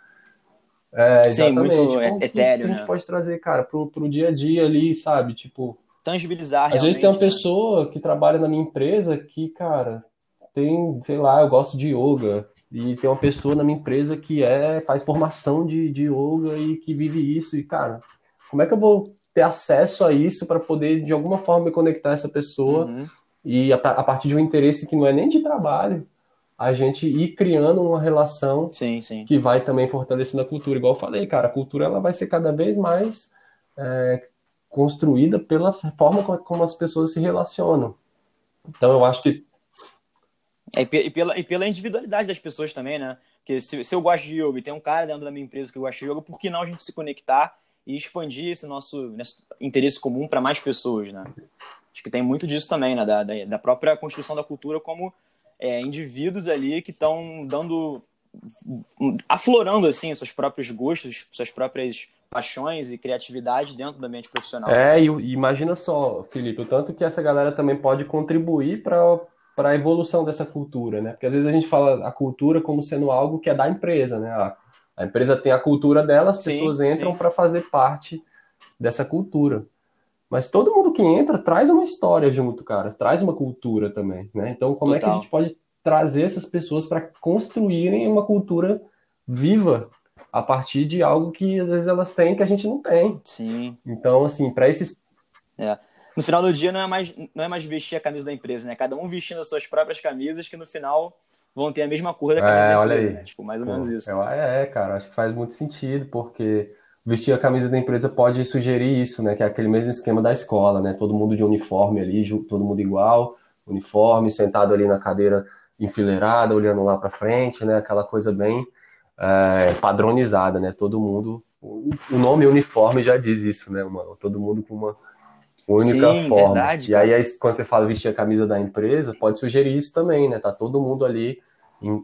É, Sim, muito etéreo, que a gente né? pode trazer, cara, pro, pro dia a dia ali, sabe? Tipo, tangibilizar. Às vezes tem uma né? pessoa que trabalha na minha empresa que, cara, tem, sei lá, eu gosto de yoga. E tem uma pessoa na minha empresa que é faz formação de, de yoga e que vive isso. E, cara, como é que eu vou ter acesso a isso para poder, de alguma forma, me conectar a essa pessoa? Uhum. E a, a, partir de um interesse que não é nem de trabalho, a gente ir criando uma relação sim, sim. que vai também fortalecendo a cultura. Igual eu falei, cara, a cultura ela vai ser cada vez mais é, construída pela forma como as pessoas se relacionam. Então eu acho que. É, e, pela, e pela individualidade das pessoas também, né? Porque se, se eu gosto de yoga e tem um cara dentro da minha empresa que gosta de yoga, por que não a gente se conectar e expandir esse nosso, interesse comum para mais pessoas, né? Acho que tem muito disso também, né? Da, da, da própria construção da cultura como é, indivíduos ali que estão dando aflorando assim seus próprios gostos, suas próprias paixões e criatividade dentro do ambiente profissional. É, e, imagina só, Felipe, o tanto que essa galera também pode contribuir para para a evolução dessa cultura, né? Porque às vezes a gente fala a cultura como sendo algo que é da empresa, né? Ah, A empresa tem a cultura dela, as pessoas sim, entram para fazer parte dessa cultura. Mas todo mundo que entra traz uma história junto, cara, traz uma cultura também, né? Então, como Total. é que a gente pode trazer essas pessoas para construírem uma cultura viva a partir de algo que às vezes elas têm que a gente não tem. Sim. Então, assim, para esses. É. No final do dia não é, mais, não é mais vestir a camisa da empresa, né? Cada um vestindo as suas próprias camisas que no final vão ter a mesma cor da camisa é, da empresa, né? Tipo, mais ou Pô, menos isso. É, é, cara, acho que faz muito sentido, porque vestir a camisa da empresa pode sugerir isso, né? Que é aquele mesmo esquema da escola, né? Todo mundo de uniforme ali, todo mundo igual, uniforme, sentado ali na cadeira enfileirada, olhando lá para frente, né? Aquela coisa bem é, padronizada, né? Todo mundo, o nome uniforme já diz isso, né, mano? Todo mundo com uma única Sim, forma. Verdade, e aí, quando você fala vestir a camisa da empresa, pode sugerir isso também, né? Tá todo mundo ali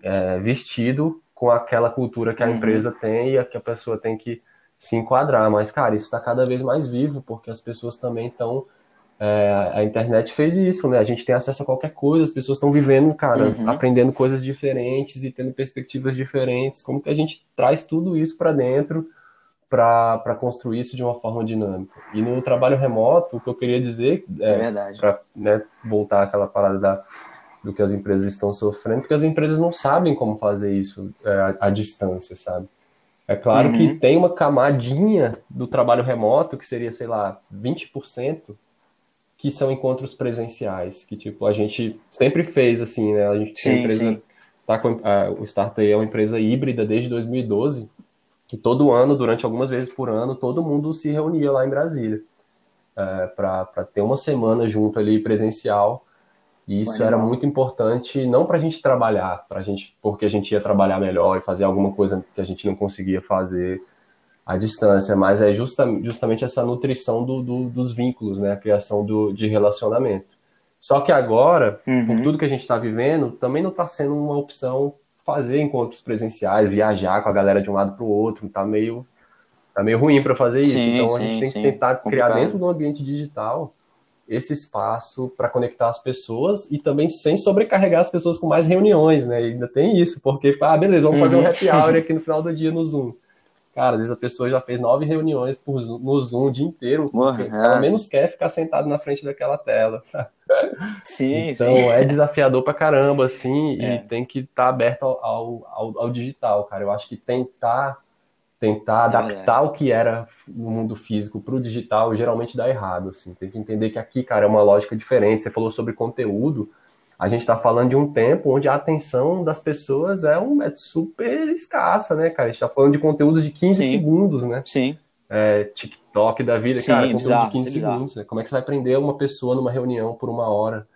é, vestido com aquela cultura que a uhum. empresa tem e a que a pessoa tem que se enquadrar. Mas, cara, isso está cada vez mais vivo, porque as pessoas também estão. É, a internet fez isso, né? A gente tem acesso a qualquer coisa, as pessoas estão vivendo, cara, uhum. aprendendo coisas diferentes e tendo perspectivas diferentes. Como que a gente traz tudo isso para dentro para construir isso de uma forma dinâmica? E no trabalho remoto, o que eu queria dizer é, é para né, voltar àquela parada da, do que as empresas estão sofrendo, porque as empresas não sabem como fazer isso é, à distância, sabe? É claro uhum. que tem uma camadinha do trabalho remoto, que seria, sei lá, 20%, que são encontros presenciais, que tipo, a gente sempre fez assim, né? A gente sim, empresa, sim. Tá com, a, o Startup é uma empresa híbrida desde 2012, que todo ano, durante algumas vezes por ano, todo mundo se reunia lá em Brasília é, para ter uma semana junto ali presencial e isso era muito importante, não para a gente trabalhar, para gente, porque a gente ia trabalhar melhor e fazer alguma coisa que a gente não conseguia fazer à distância, mas é justa, justamente essa nutrição do, do, dos vínculos, né? A criação do, de relacionamento. Só que agora, uhum. com tudo que a gente está vivendo, também não está sendo uma opção fazer encontros presenciais, viajar com a galera de um lado para o outro, tá meio, tá meio ruim para fazer isso. Sim, então sim, a gente tem sim. que tentar Complicado. criar dentro do ambiente digital esse espaço para conectar as pessoas e também sem sobrecarregar as pessoas com mais reuniões, né? E ainda tem isso, porque, ah, beleza, vamos fazer um uhum. happy hour aqui no final do dia no Zoom. Cara, às vezes a pessoa já fez nove reuniões por, no Zoom o dia inteiro, porque uhum. ela menos quer ficar sentado na frente daquela tela, sabe? Sim, então sim. é desafiador pra caramba, assim, é. e tem que estar tá aberto ao, ao, ao, digital, cara. Eu acho que tentar tentar adaptar é. o que era no mundo físico para o digital geralmente dá errado. Assim. Tem que entender que aqui, cara, é uma lógica diferente. Você falou sobre conteúdo. A gente está falando de um tempo onde a atenção das pessoas é, um, é super escassa, né, cara? A gente está falando de conteúdos de 15 Sim. segundos, né? Sim. É, TikTok da vida, Sim, cara, conteúdo bizarro, de 15 segundos. Né? Como é que você vai prender uma pessoa numa reunião por uma hora,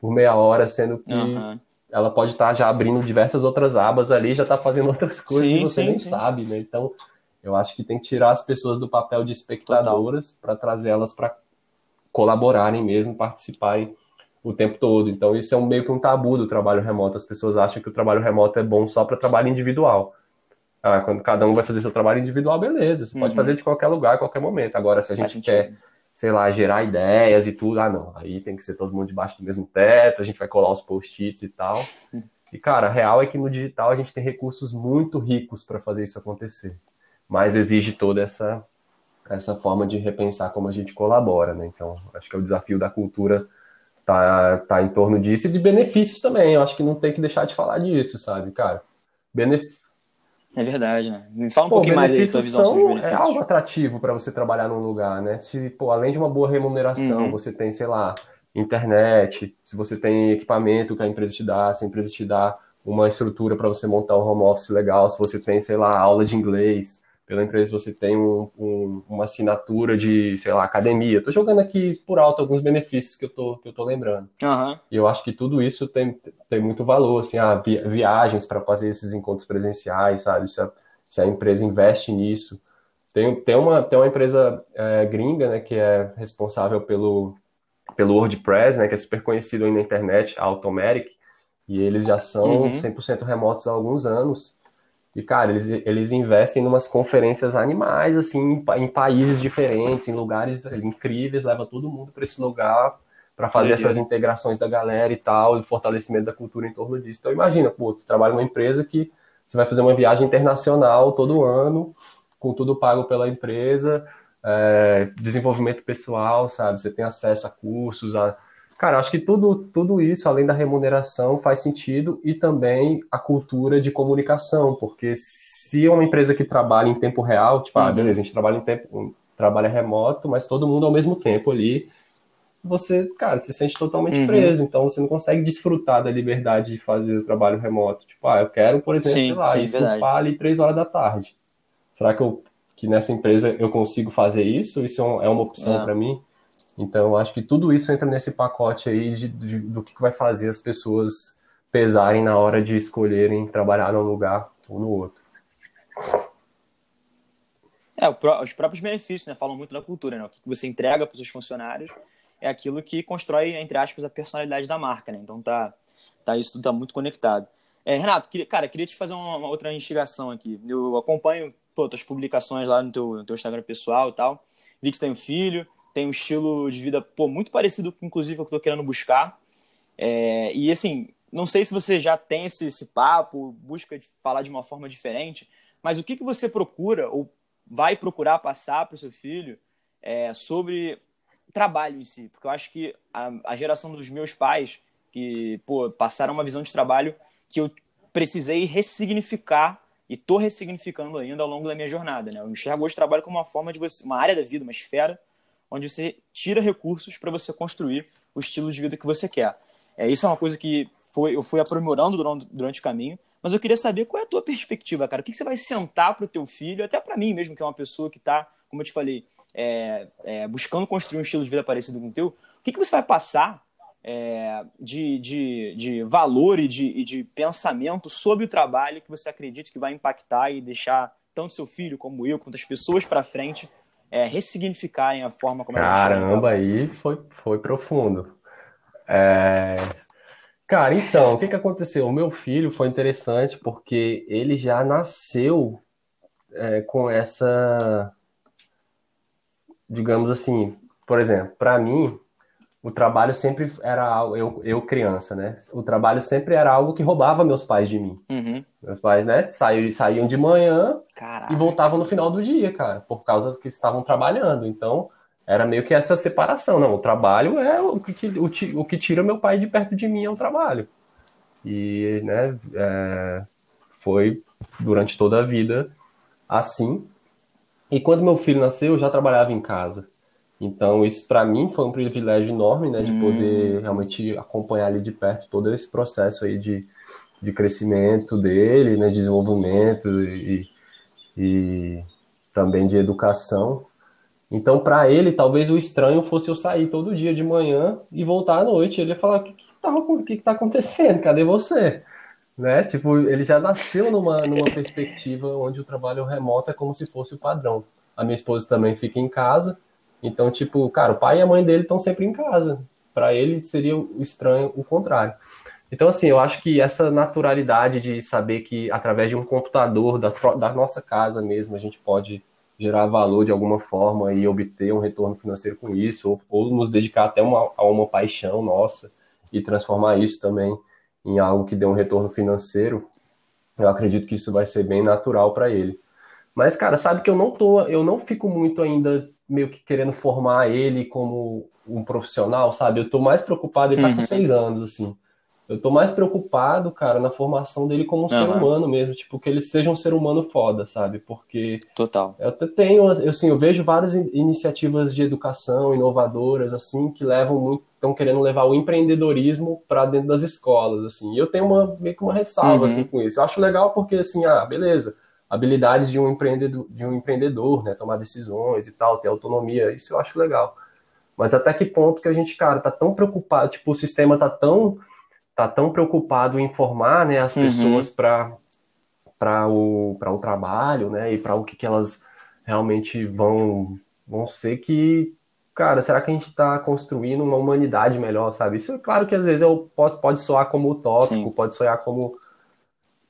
por meia hora, sendo que uhum. ela pode estar tá já abrindo diversas outras abas ali, já está fazendo outras coisas sim, e você sim, nem sim. sabe, né? Então, eu acho que tem que tirar as pessoas do papel de espectadoras para trazer elas para colaborarem mesmo, participarem o tempo todo. Então, isso é um, meio que um tabu do trabalho remoto. As pessoas acham que o trabalho remoto é bom só para trabalho individual. Ah, quando cada um vai fazer seu trabalho individual, beleza. Você uhum. pode fazer de qualquer lugar, a qualquer momento. Agora, se a gente quer, sei lá, gerar ideias e tudo, ah, não. Aí tem que ser todo mundo debaixo do mesmo teto, a gente vai colar os post-its e tal. Hum. E, cara, a real é que no digital a gente tem recursos muito ricos para fazer isso acontecer mas exige toda essa essa forma de repensar como a gente colabora, né? Então, acho que é o desafio da cultura tá, tá em torno disso e de benefícios também. Eu acho que não tem que deixar de falar disso, sabe, cara? Benef... É verdade, né? Me fala um pô, pouquinho mais aí tua visão sobre os benefícios. É algo atrativo para você trabalhar num lugar, né? Se, pô, além de uma boa remuneração, uhum. você tem, sei lá, internet, se você tem equipamento que a empresa te dá, se a empresa te dá uma estrutura para você montar um home office legal, se você tem, sei lá, aula de inglês, pela empresa você tem um, um, uma assinatura de, sei lá, academia. Estou jogando aqui por alto alguns benefícios que eu tô, que eu tô lembrando. Uhum. E eu acho que tudo isso tem, tem muito valor, assim, ah, viagens para fazer esses encontros presenciais, sabe? Se a, se a, empresa investe nisso. Tem, tem, uma, tem uma empresa é, gringa, né, que é responsável pelo, pelo WordPress, né, que é super conhecido aí na internet, a Automatic, e eles já são uhum. 100% remotos há alguns anos. E, cara, eles, eles investem em umas conferências animais, assim, em, em países diferentes, em lugares incríveis, leva todo mundo para esse lugar para fazer essas integrações da galera e tal, e fortalecimento da cultura em torno disso. Então, imagina, pô, você trabalha numa empresa que você vai fazer uma viagem internacional todo ano, com tudo pago pela empresa, é, desenvolvimento pessoal, sabe? Você tem acesso a cursos, a... Cara, acho que tudo, tudo isso, além da remuneração, faz sentido e também a cultura de comunicação, porque se é uma empresa que trabalha em tempo real, tipo, ah, uhum. ah, beleza, a gente trabalha em tempo, trabalha remoto, mas todo mundo ao mesmo tempo ali, você, cara, se sente totalmente uhum. preso, então você não consegue desfrutar da liberdade de fazer o trabalho remoto. Tipo, ah, eu quero, por exemplo, sim, sei lá, sim, surfar ali três horas da tarde. Será que, eu, que nessa empresa eu consigo fazer isso? Isso é, é uma opção para mim? Então, acho que tudo isso entra nesse pacote aí de, de, do que vai fazer as pessoas pesarem na hora de escolherem trabalhar num lugar ou no outro. É, os próprios benefícios, né? Falam muito da cultura, né? O que você entrega para os seus funcionários é aquilo que constrói, entre aspas, a personalidade da marca, né? Então tá, tá isso tudo tá muito conectado. É, Renato, queria, cara, queria te fazer uma, uma, outra investigação aqui. Eu acompanho pô, tuas publicações lá no teu, no teu Instagram pessoal e tal. Vi que você tem um filho, tem um estilo de vida pô, muito parecido, inclusive, com o que eu tô querendo buscar. É, e assim, não sei se você já tem esse, esse papo, busca falar de uma forma diferente, mas o que, que você procura ou vai procurar passar para o seu filho é, sobre trabalho em si, porque eu acho que a, a, geração dos meus pais, que pô, passaram uma visão de trabalho que eu precisei ressignificar e estou ressignificando ainda ao longo da minha jornada. Né? Eu enxergo hoje o trabalho como uma forma de você, uma área da vida, uma esfera, onde você tira recursos para você construir o estilo de vida que você quer. É, isso é uma coisa que foi, eu fui aprimorando durante, durante o caminho, mas eu queria saber qual é a tua perspectiva, cara. O que, que você vai sentar para o teu filho, até para mim mesmo, que é uma pessoa que está, como eu te falei, é, é, buscando construir um estilo de vida parecido com o teu. O que, que você vai passar é, de, de, de valor e de, e de pensamento sobre o trabalho que você acredita que vai impactar e deixar tanto seu filho como eu, quanto as pessoas para frente, é, ressignificarem a forma como Caramba, aí foi, foi profundo. É, Cara, então, o que que aconteceu? O meu filho foi interessante porque ele já nasceu é, com essa, digamos assim, por exemplo, para mim, o trabalho sempre era algo, eu, eu criança, né? O trabalho sempre era algo que roubava meus pais de mim. Uhum. Meus pais, né, saíam, saíam de manhã Caraca. e voltavam no final do dia, cara, por causa que estavam trabalhando. Então, era meio que essa separação. Não, o trabalho é o que, o, o que tira meu pai de perto de mim é o trabalho. E, né, é, foi durante toda a vida assim. E quando meu filho nasceu, eu já trabalhava em casa. Então, isso para mim foi um privilégio enorme, né, de hum. poder realmente acompanhar ali de perto todo esse processo aí de, de crescimento dele, né, desenvolvimento e, e também de educação. Então, para ele, talvez o estranho fosse eu sair todo dia de manhã e voltar à noite. Ele ia falar: o que, que, tá, que, que tá acontecendo? Cadê você? Né? Tipo, ele já nasceu numa, numa perspectiva onde o trabalho remoto é como se fosse o padrão. A minha esposa também fica em casa. Então, tipo, cara, o pai e a mãe dele estão sempre em casa. Para ele seria estranho o contrário. Então, assim, eu acho que essa naturalidade de saber que através de um computador da, da nossa casa mesmo a gente pode gerar valor de alguma forma e obter um retorno financeiro com isso, ou, ou nos dedicar até uma, a uma paixão nossa e transformar isso também em algo que dê um retorno financeiro, eu acredito que isso vai ser bem natural para ele. Mas, cara, sabe que eu não tô, eu não fico muito ainda meio que querendo formar ele como um profissional, sabe? Eu tô mais preocupado, ele tá uhum. com seis anos, assim. Eu tô mais preocupado, cara, na formação dele como um uhum. ser humano mesmo, tipo, que ele seja um ser humano foda, sabe? Porque. Total. Eu tenho, eu, assim, eu vejo várias iniciativas de educação inovadoras, assim, que levam muito. estão querendo levar o empreendedorismo para dentro das escolas, assim. E eu tenho uma, meio que uma ressalva, uhum. assim, com isso. Eu acho legal porque, assim, ah, beleza. Habilidades de um empreendedor, de um empreendedor, né? Tomar decisões e tal, ter autonomia, isso eu acho legal. Mas até que ponto que a gente, cara, tá tão preocupado, tipo, o sistema tá tão tá tão preocupado em formar né, as uhum. pessoas para para o, para o trabalho, né, e para o que, que elas realmente vão, vão ser que, cara, será que a gente está construindo uma humanidade melhor, sabe? Isso é claro que às vezes eu posso, pode soar como utópico, Sim. pode soar como...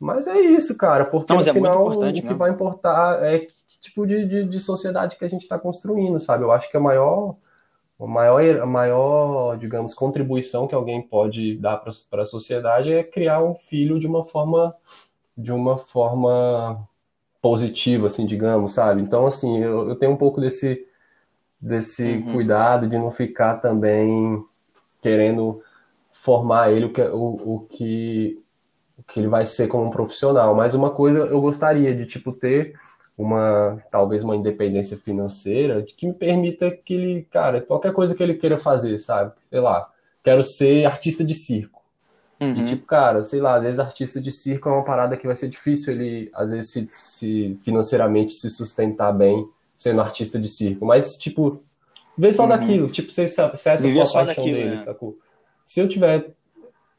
Mas é isso, cara, porque Não, no é final o que mesmo. vai importar é que tipo de, de, de sociedade que a gente está construindo, sabe? Eu acho que a maior a maior, a maior, digamos, contribuição que alguém pode dar para a sociedade é criar um filho de uma forma de uma forma positiva, assim, digamos, sabe? Então, assim, eu, eu tenho um pouco desse, desse uhum. cuidado de não ficar também querendo formar ele o que, o, o, que, que ele vai ser como um profissional. Mas uma coisa eu gostaria de, tipo, ter uma, talvez uma independência financeira que me permita que ele, cara, qualquer coisa que ele queira fazer, sabe? Sei lá, quero ser artista de circo. Uhum. E tipo, cara, sei lá, às vezes artista de circo é uma parada que vai ser difícil ele, às vezes, se, se financeiramente se sustentar bem sendo artista de circo. Mas, tipo, vê só uhum. daquilo, tipo, se, se essa é a paixão daquilo, dele, né? sacou? Se eu tiver.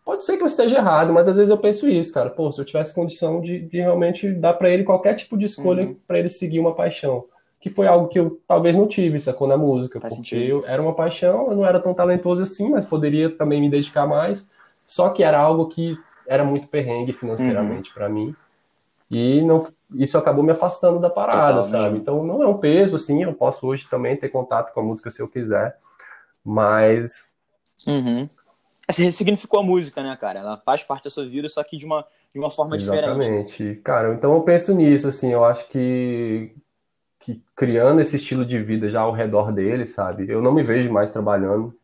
Pode ser que eu esteja errado, mas às vezes eu penso isso, cara. Pô, se eu tivesse condição de, de realmente dar para ele qualquer tipo de escolha uhum. para ele seguir uma paixão. Que foi algo que eu talvez não tive, sacou? Na música. Faz porque sentido. eu era uma paixão, eu não era tão talentoso assim, mas poderia também me dedicar mais. Só que era algo que era muito perrengue financeiramente uhum. para mim. E não, isso acabou me afastando da parada, sabe? Então não é um peso, assim, eu posso hoje também ter contato com a música se eu quiser, mas. Uhum. Significou a música, né, cara? Ela faz parte da sua vida, só que de uma, de uma forma Exatamente. diferente. Exatamente. Cara, então eu penso nisso, assim, eu acho que, que criando esse estilo de vida já ao redor dele, sabe? Eu não me vejo mais trabalhando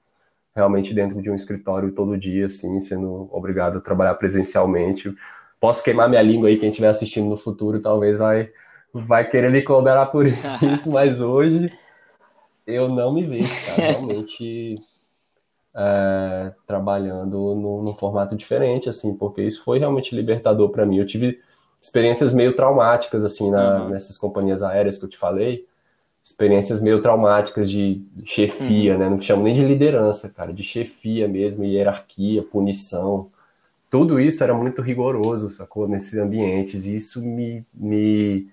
realmente dentro de um escritório todo dia, assim, sendo obrigado a trabalhar presencialmente. Posso queimar minha língua aí, quem estiver assistindo no futuro talvez vai, vai querer me cobrar por isso, mas hoje eu não me vejo, cara, realmente é, trabalhando num, num, formato diferente, assim, porque isso foi realmente libertador para mim. Eu tive experiências meio traumáticas, assim, na, uhum. nessas companhias aéreas que eu te falei, experiências meio traumáticas de chefia, uhum. né? Não chamo nem de liderança, cara, de chefia mesmo, hierarquia, punição. Tudo isso era muito rigoroso, sacou? Nesses ambientes. E isso me, me,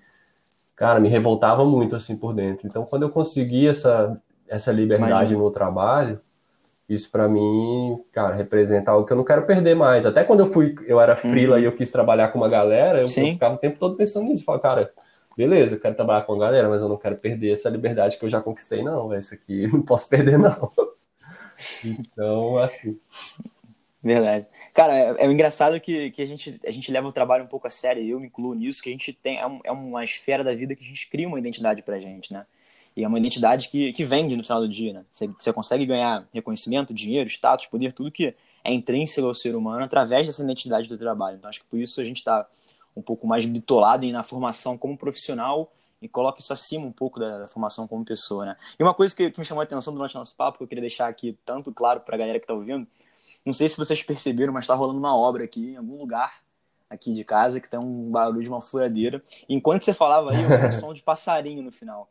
cara, me revoltava muito, assim, por dentro. Então, quando eu consegui essa, essa liberdade Imagina. no trabalho, isso para mim, cara, representa algo que eu não quero perder mais. Até quando eu fui, eu era frila uhum. e eu quis trabalhar com uma galera, eu, eu ficava o tempo todo pensando nisso. Falava, cara, beleza, eu quero trabalhar com a galera, mas eu não quero perder essa liberdade que eu já conquistei, não. Essa aqui não posso perder, não. Então, assim. Verdade. Cara, é, é engraçado que, que a, gente, a gente leva o trabalho um pouco a sério, e eu me incluo nisso, que a gente tem. É, é uma esfera da vida que a gente cria uma identidade pra gente, né? E é uma identidade que, que vende no final do dia, né? Você, você consegue ganhar reconhecimento, dinheiro, status, poder, tudo que é intrínseco ao ser humano através dessa identidade do trabalho. Então, acho que por isso a gente está um pouco mais bitolado na formação como profissional e coloca isso acima um pouco da, da formação como pessoa, né? E uma coisa que, que, me chamou a atenção durante o nosso papo, que eu queria deixar aqui tanto claro para a galera que está ouvindo, não sei se vocês perceberam, mas está rolando uma obra aqui em algum lugar aqui de casa que tem um barulho de uma furadeira. enquanto você falava aí, eu um som de passarinho no final.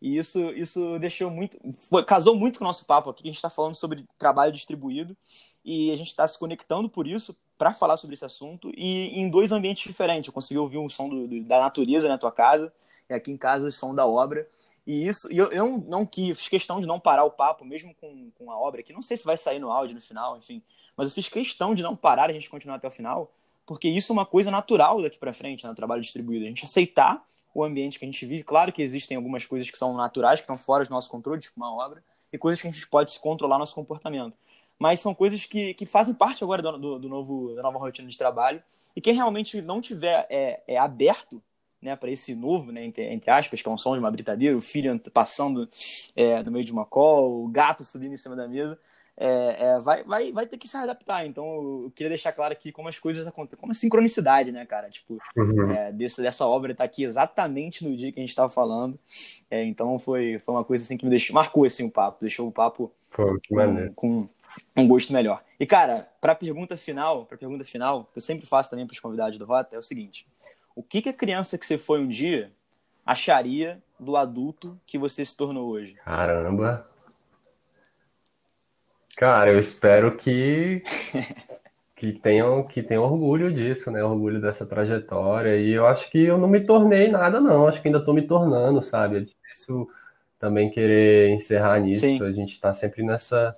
E isso, isso deixou muito. Foi, casou muito com o nosso papo aqui, que a gente está falando sobre trabalho distribuído. E a gente está se conectando por isso, para falar sobre esse assunto, e em dois ambientes diferentes. Eu consegui ouvir o som do, do, da natureza na tua casa, e aqui em casa o som da obra. E isso, e eu, eu não fiz questão de não parar o papo, mesmo com, com a obra, que não sei se vai sair no áudio no final, enfim. Mas eu fiz questão de não parar, a gente continuar até o final, porque isso é uma coisa natural daqui para frente no né, trabalho distribuído. A gente aceitar o ambiente que a gente vive. Claro que existem algumas coisas que são naturais, que estão fora do nosso controle, tipo uma obra, e coisas que a gente pode controlar nosso comportamento. Mas são coisas que, que fazem parte agora do, do, do novo, da nova rotina de trabalho. E quem realmente não tiver é, é aberto né, para esse novo, né, entre, entre, aspas, que é um som de uma britadeira, o filho passando é, no meio de uma call, o gato subindo em cima da mesa, é, é, vai, vai, vai ter que se adaptar. Então, eu queria deixar claro aqui como as coisas acontecem, como a sincronicidade, né, cara? Tipo, uhum. é, desse, dessa obra tá aqui exatamente no dia que a gente estava falando. É, então, foi, foi uma coisa assim que me deixou, marcou assim o papo, deixou o papo Pô, com, com, um gosto melhor. E, cara, para pergunta final, para pergunta final, que eu sempre faço também para os convidados do Rota, é o seguinte: o que, que a criança que você foi um dia acharia do adulto que você se tornou hoje? Caramba! Cara, eu espero que que tenham que tenham orgulho disso, né? Orgulho dessa trajetória. E eu acho que eu não me tornei nada, não. Acho que ainda estou me tornando, sabe? É difícil também querer encerrar nisso. Sim. A gente está sempre nessa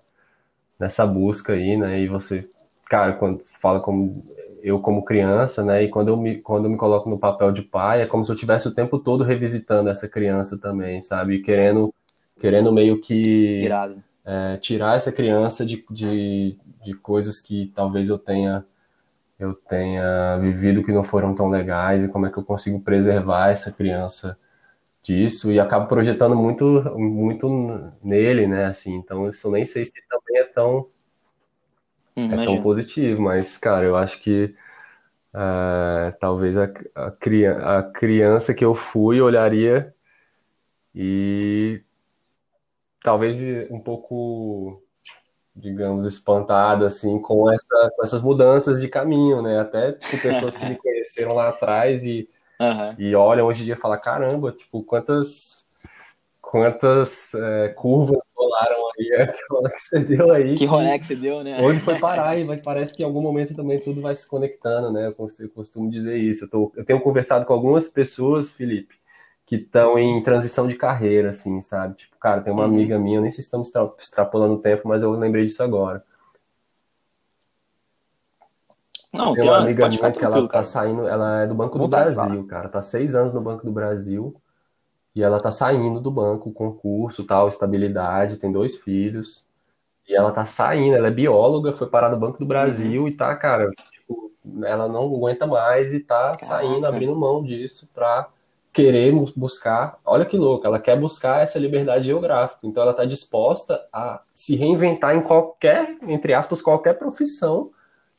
nessa busca aí, né? E você, cara, quando fala como eu como criança, né? E quando eu me quando eu me coloco no papel de pai, é como se eu tivesse o tempo todo revisitando essa criança também, sabe? Querendo querendo meio que é, tirar essa criança de, de, de coisas que talvez eu tenha eu tenha vivido que não foram tão legais e como é que eu consigo preservar essa criança disso e acabo projetando muito muito nele, né? Assim, então isso nem sei se também é tão hum, é tão positivo, mas cara, eu acho que uh, talvez a, a, criança, a criança que eu fui olharia e talvez um pouco digamos, espantado, assim, com, essa, com essas mudanças de caminho, né? Até tipo, pessoas que me conheceram lá atrás e, uhum. e olham hoje em dia e falam, caramba, tipo, quantas quantas é, curvas rolaram aí, que rolê que você deu aí. Que rolê que você deu, né? Onde foi parar e parece que em algum momento também tudo vai se conectando, né? Eu costumo dizer isso. Eu, tô, eu tenho conversado com algumas pessoas, Felipe, que estão em transição de carreira, assim, sabe? Tipo, cara, tem uma uhum. amiga minha, eu nem sei se estamos extrapolando o tempo, mas eu lembrei disso agora. Não, tem uma amiga minha que ela tá saindo, ela é do Banco do Brasil, cara. Tá seis anos no Banco do Brasil e ela tá saindo do banco, concurso, tal, estabilidade, tem dois filhos. E ela tá saindo, ela é bióloga, foi parar no Banco do Brasil uhum. e tá, cara, tipo, ela não aguenta mais e tá Caraca. saindo, abrindo mão disso pra querer buscar, olha que louco, ela quer buscar essa liberdade geográfica, então ela está disposta a se reinventar em qualquer, entre aspas, qualquer profissão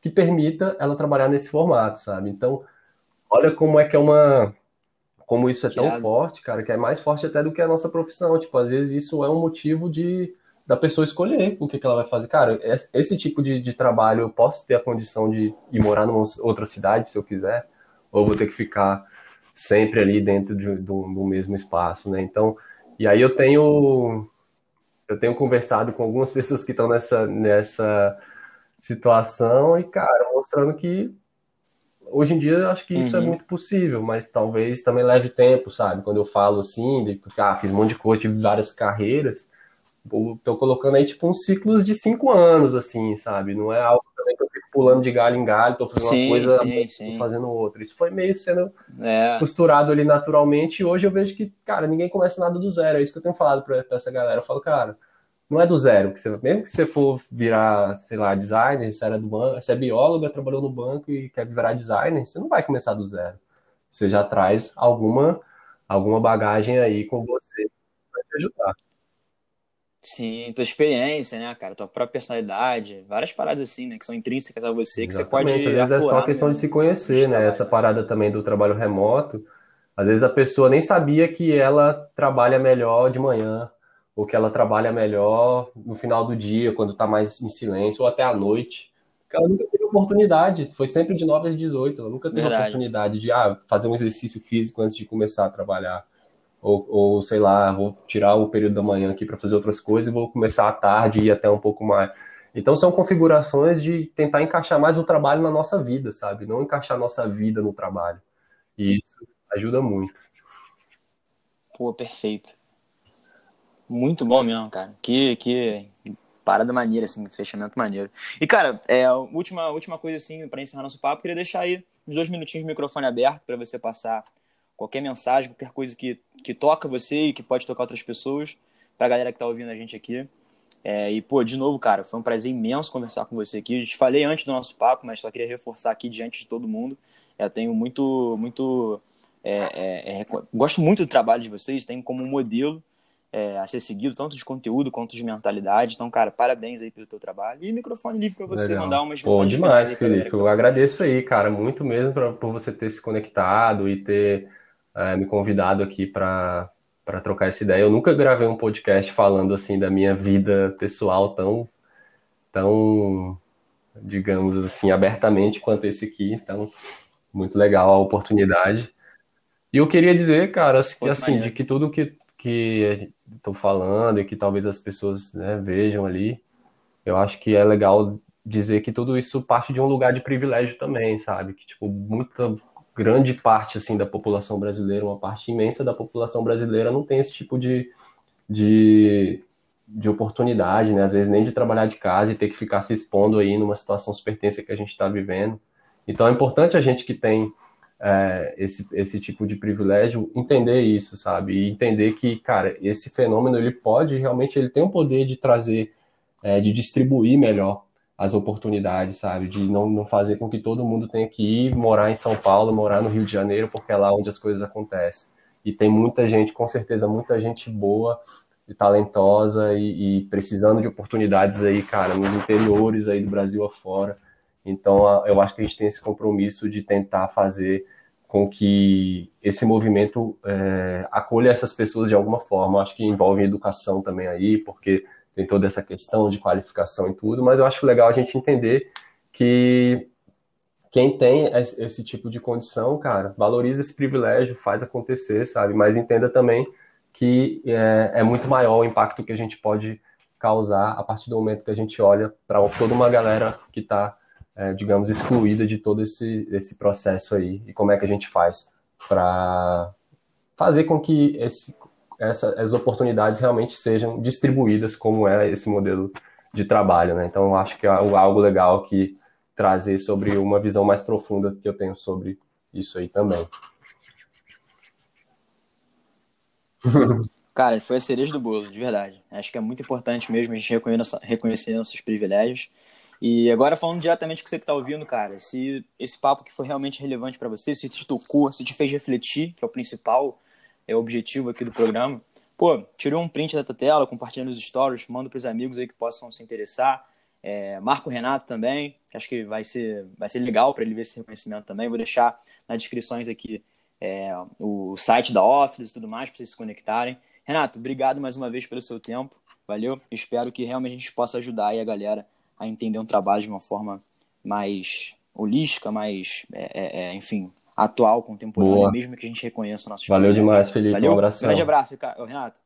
que permita ela trabalhar nesse formato, sabe? Então, olha como é que é uma, como isso é tão forte, cara, que é mais forte até do que a nossa profissão, tipo, às vezes isso é um motivo de da pessoa escolher o que, que ela vai fazer. Cara, esse tipo de, de trabalho eu posso ter a condição de ir morar numa outra cidade se eu quiser, ou vou ter que ficar sempre ali dentro de, do, do mesmo espaço, né? Então, e aí eu tenho eu tenho conversado com algumas pessoas que estão nessa nessa situação e cara mostrando que hoje em dia eu acho que isso é uhum. é muito possível, mas talvez também leve tempo, sabe? Quando eu falo assim, de, ah, fiz um monte de coisa, tive várias carreiras, tô colocando aí tipo uns ciclos de cinco anos, assim, sabe? Não é algo também que eu pulando de galho em galho, tô fazendo sim, uma coisa, sim, sim. fazendo outra. Isso foi meio sendo é. costurado ali naturalmente, e hoje eu vejo que, cara, ninguém começa nada do zero. É isso que eu tenho falado pra, pra essa galera. Eu falo, cara, não é do zero. Que você, mesmo que você for virar, sei lá, designer, você, era do banco, você é bióloga, trabalhou no banco e quer virar designer, você não vai começar do zero. Você já traz alguma, alguma bagagem aí com você para te ajudar. Sim, tua experiência, né, cara? Tua própria personalidade, várias paradas assim, né, que são intrínsecas a você, que Exatamente. você pode. Às vezes é só questão de se conhecer, né? Essa parada também do trabalho remoto. Às vezes a pessoa nem sabia que ela trabalha melhor de manhã, ou que ela trabalha melhor no final do dia, quando tá mais em silêncio, ou até à noite. Ela nunca teve oportunidade, foi sempre de 9 às 18, ela nunca teve Verdade. oportunidade de ah, fazer um exercício físico antes de começar a trabalhar ou, ou sei lá, vou tirar o período da manhã aqui para fazer outras coisas e vou começar à tarde e até um pouco mais. Então são configurações de tentar encaixar mais o trabalho na nossa vida, sabe? Não encaixar nossa vida no trabalho. E isso ajuda muito. Pô, perfeito. Muito bom mesmo, cara. Que, que parada maneira, assim, fechamento maneiro. E, cara, é, última, última coisa, assim, para encerrar nosso papo, queria deixar aí uns dois minutinhos de microfone aberto para você passar qualquer mensagem, qualquer coisa que, que toca você e que pode tocar outras pessoas, pra galera que tá ouvindo a gente aqui. É, e, pô, de novo, cara, foi um prazer imenso conversar com você aqui. Eu te falei antes do nosso papo, mas só queria reforçar aqui diante de todo mundo. Eu tenho muito, muito. É, é, é gosto muito do trabalho de vocês, tenho como modelo é, a ser seguido, tanto de conteúdo quanto de mentalidade. Então, cara, parabéns aí pelo teu trabalho. E microfone livre para você Legal. mandar umas mensagens. Pô, demais, Felipe. Eu agradeço aí, cara, muito mesmo pra, por você ter se conectado e ter é, me convidado aqui para trocar essa ideia. Eu nunca gravei um podcast falando assim da minha vida pessoal tão, tão digamos assim, abertamente quanto esse aqui. Então, muito legal a oportunidade. E eu queria dizer, cara, assim, assim de que tudo que, que estou falando e que talvez as pessoas né, vejam ali, eu acho que é legal dizer que tudo isso parte de um lugar de privilégio também, sabe? Que, tipo, muita, grande parte assim da população brasileira, uma parte imensa da população brasileira não tem esse tipo de, de, de oportunidade, né? Às vezes nem de trabalhar de casa e ter que ficar se expondo aí numa situação super tensa que a gente está vivendo. Então é importante a gente que tem é, esse, esse tipo de privilégio entender isso, sabe? E entender que, cara, esse fenômeno ele pode realmente ele tem o poder de trazer, é, de distribuir melhor as oportunidades, sabe? De não, não fazer com que todo mundo tenha que ir morar em São Paulo, morar no Rio de Janeiro, porque é lá onde as coisas acontecem. E tem muita gente, com certeza, muita gente boa e talentosa e, e precisando de oportunidades aí, cara, nos interiores aí do Brasil afora. Então, eu acho que a gente tem esse compromisso de tentar fazer com que esse movimento é, acolha essas pessoas de alguma forma. Acho que envolve educação também aí, porque tem toda essa questão de qualificação e tudo, mas eu acho legal a gente entender que quem tem esse tipo de condição, cara, valoriza esse privilégio, faz acontecer, sabe? Mas entenda também que é, é muito maior o impacto que a gente pode causar a partir do momento que a gente olha para toda uma galera que está, é, digamos, excluída de todo esse, esse processo aí e como é que a gente faz para fazer com que esse, essa, as oportunidades realmente sejam distribuídas, como é esse modelo de trabalho, né? Então, acho que é algo legal que trazer sobre uma visão mais profunda que eu tenho sobre isso aí também. Cara, foi a cereja do bolo, de verdade. Acho que é muito importante mesmo a gente reconhecer, reconhecer nossos privilégios. E agora falando diretamente com você que está ouvindo, cara, se esse papo que foi realmente relevante para você, se te tocou, se te fez refletir, que é o principal, é o objetivo aqui do programa, pô, tirou um print da tua tela, compartilha nos stories, manda para os amigos aí que possam se interessar. É, Marco Renato também, acho que vai ser, vai ser legal para ele ver esse reconhecimento também. Vou deixar nas descrições aqui é, o site da Office e tudo mais para vocês se conectarem. Renato, obrigado mais uma vez pelo seu tempo. Valeu. Espero que realmente a gente possa ajudar aí a galera a entender um trabalho de uma forma mais holística, mais, é, é, é enfim, atual, contemporânea, Boa. mesmo que a gente reconheça o nosso Valeu demais, Felipe. Valeu. Um abraço. Grande abraço, Renato.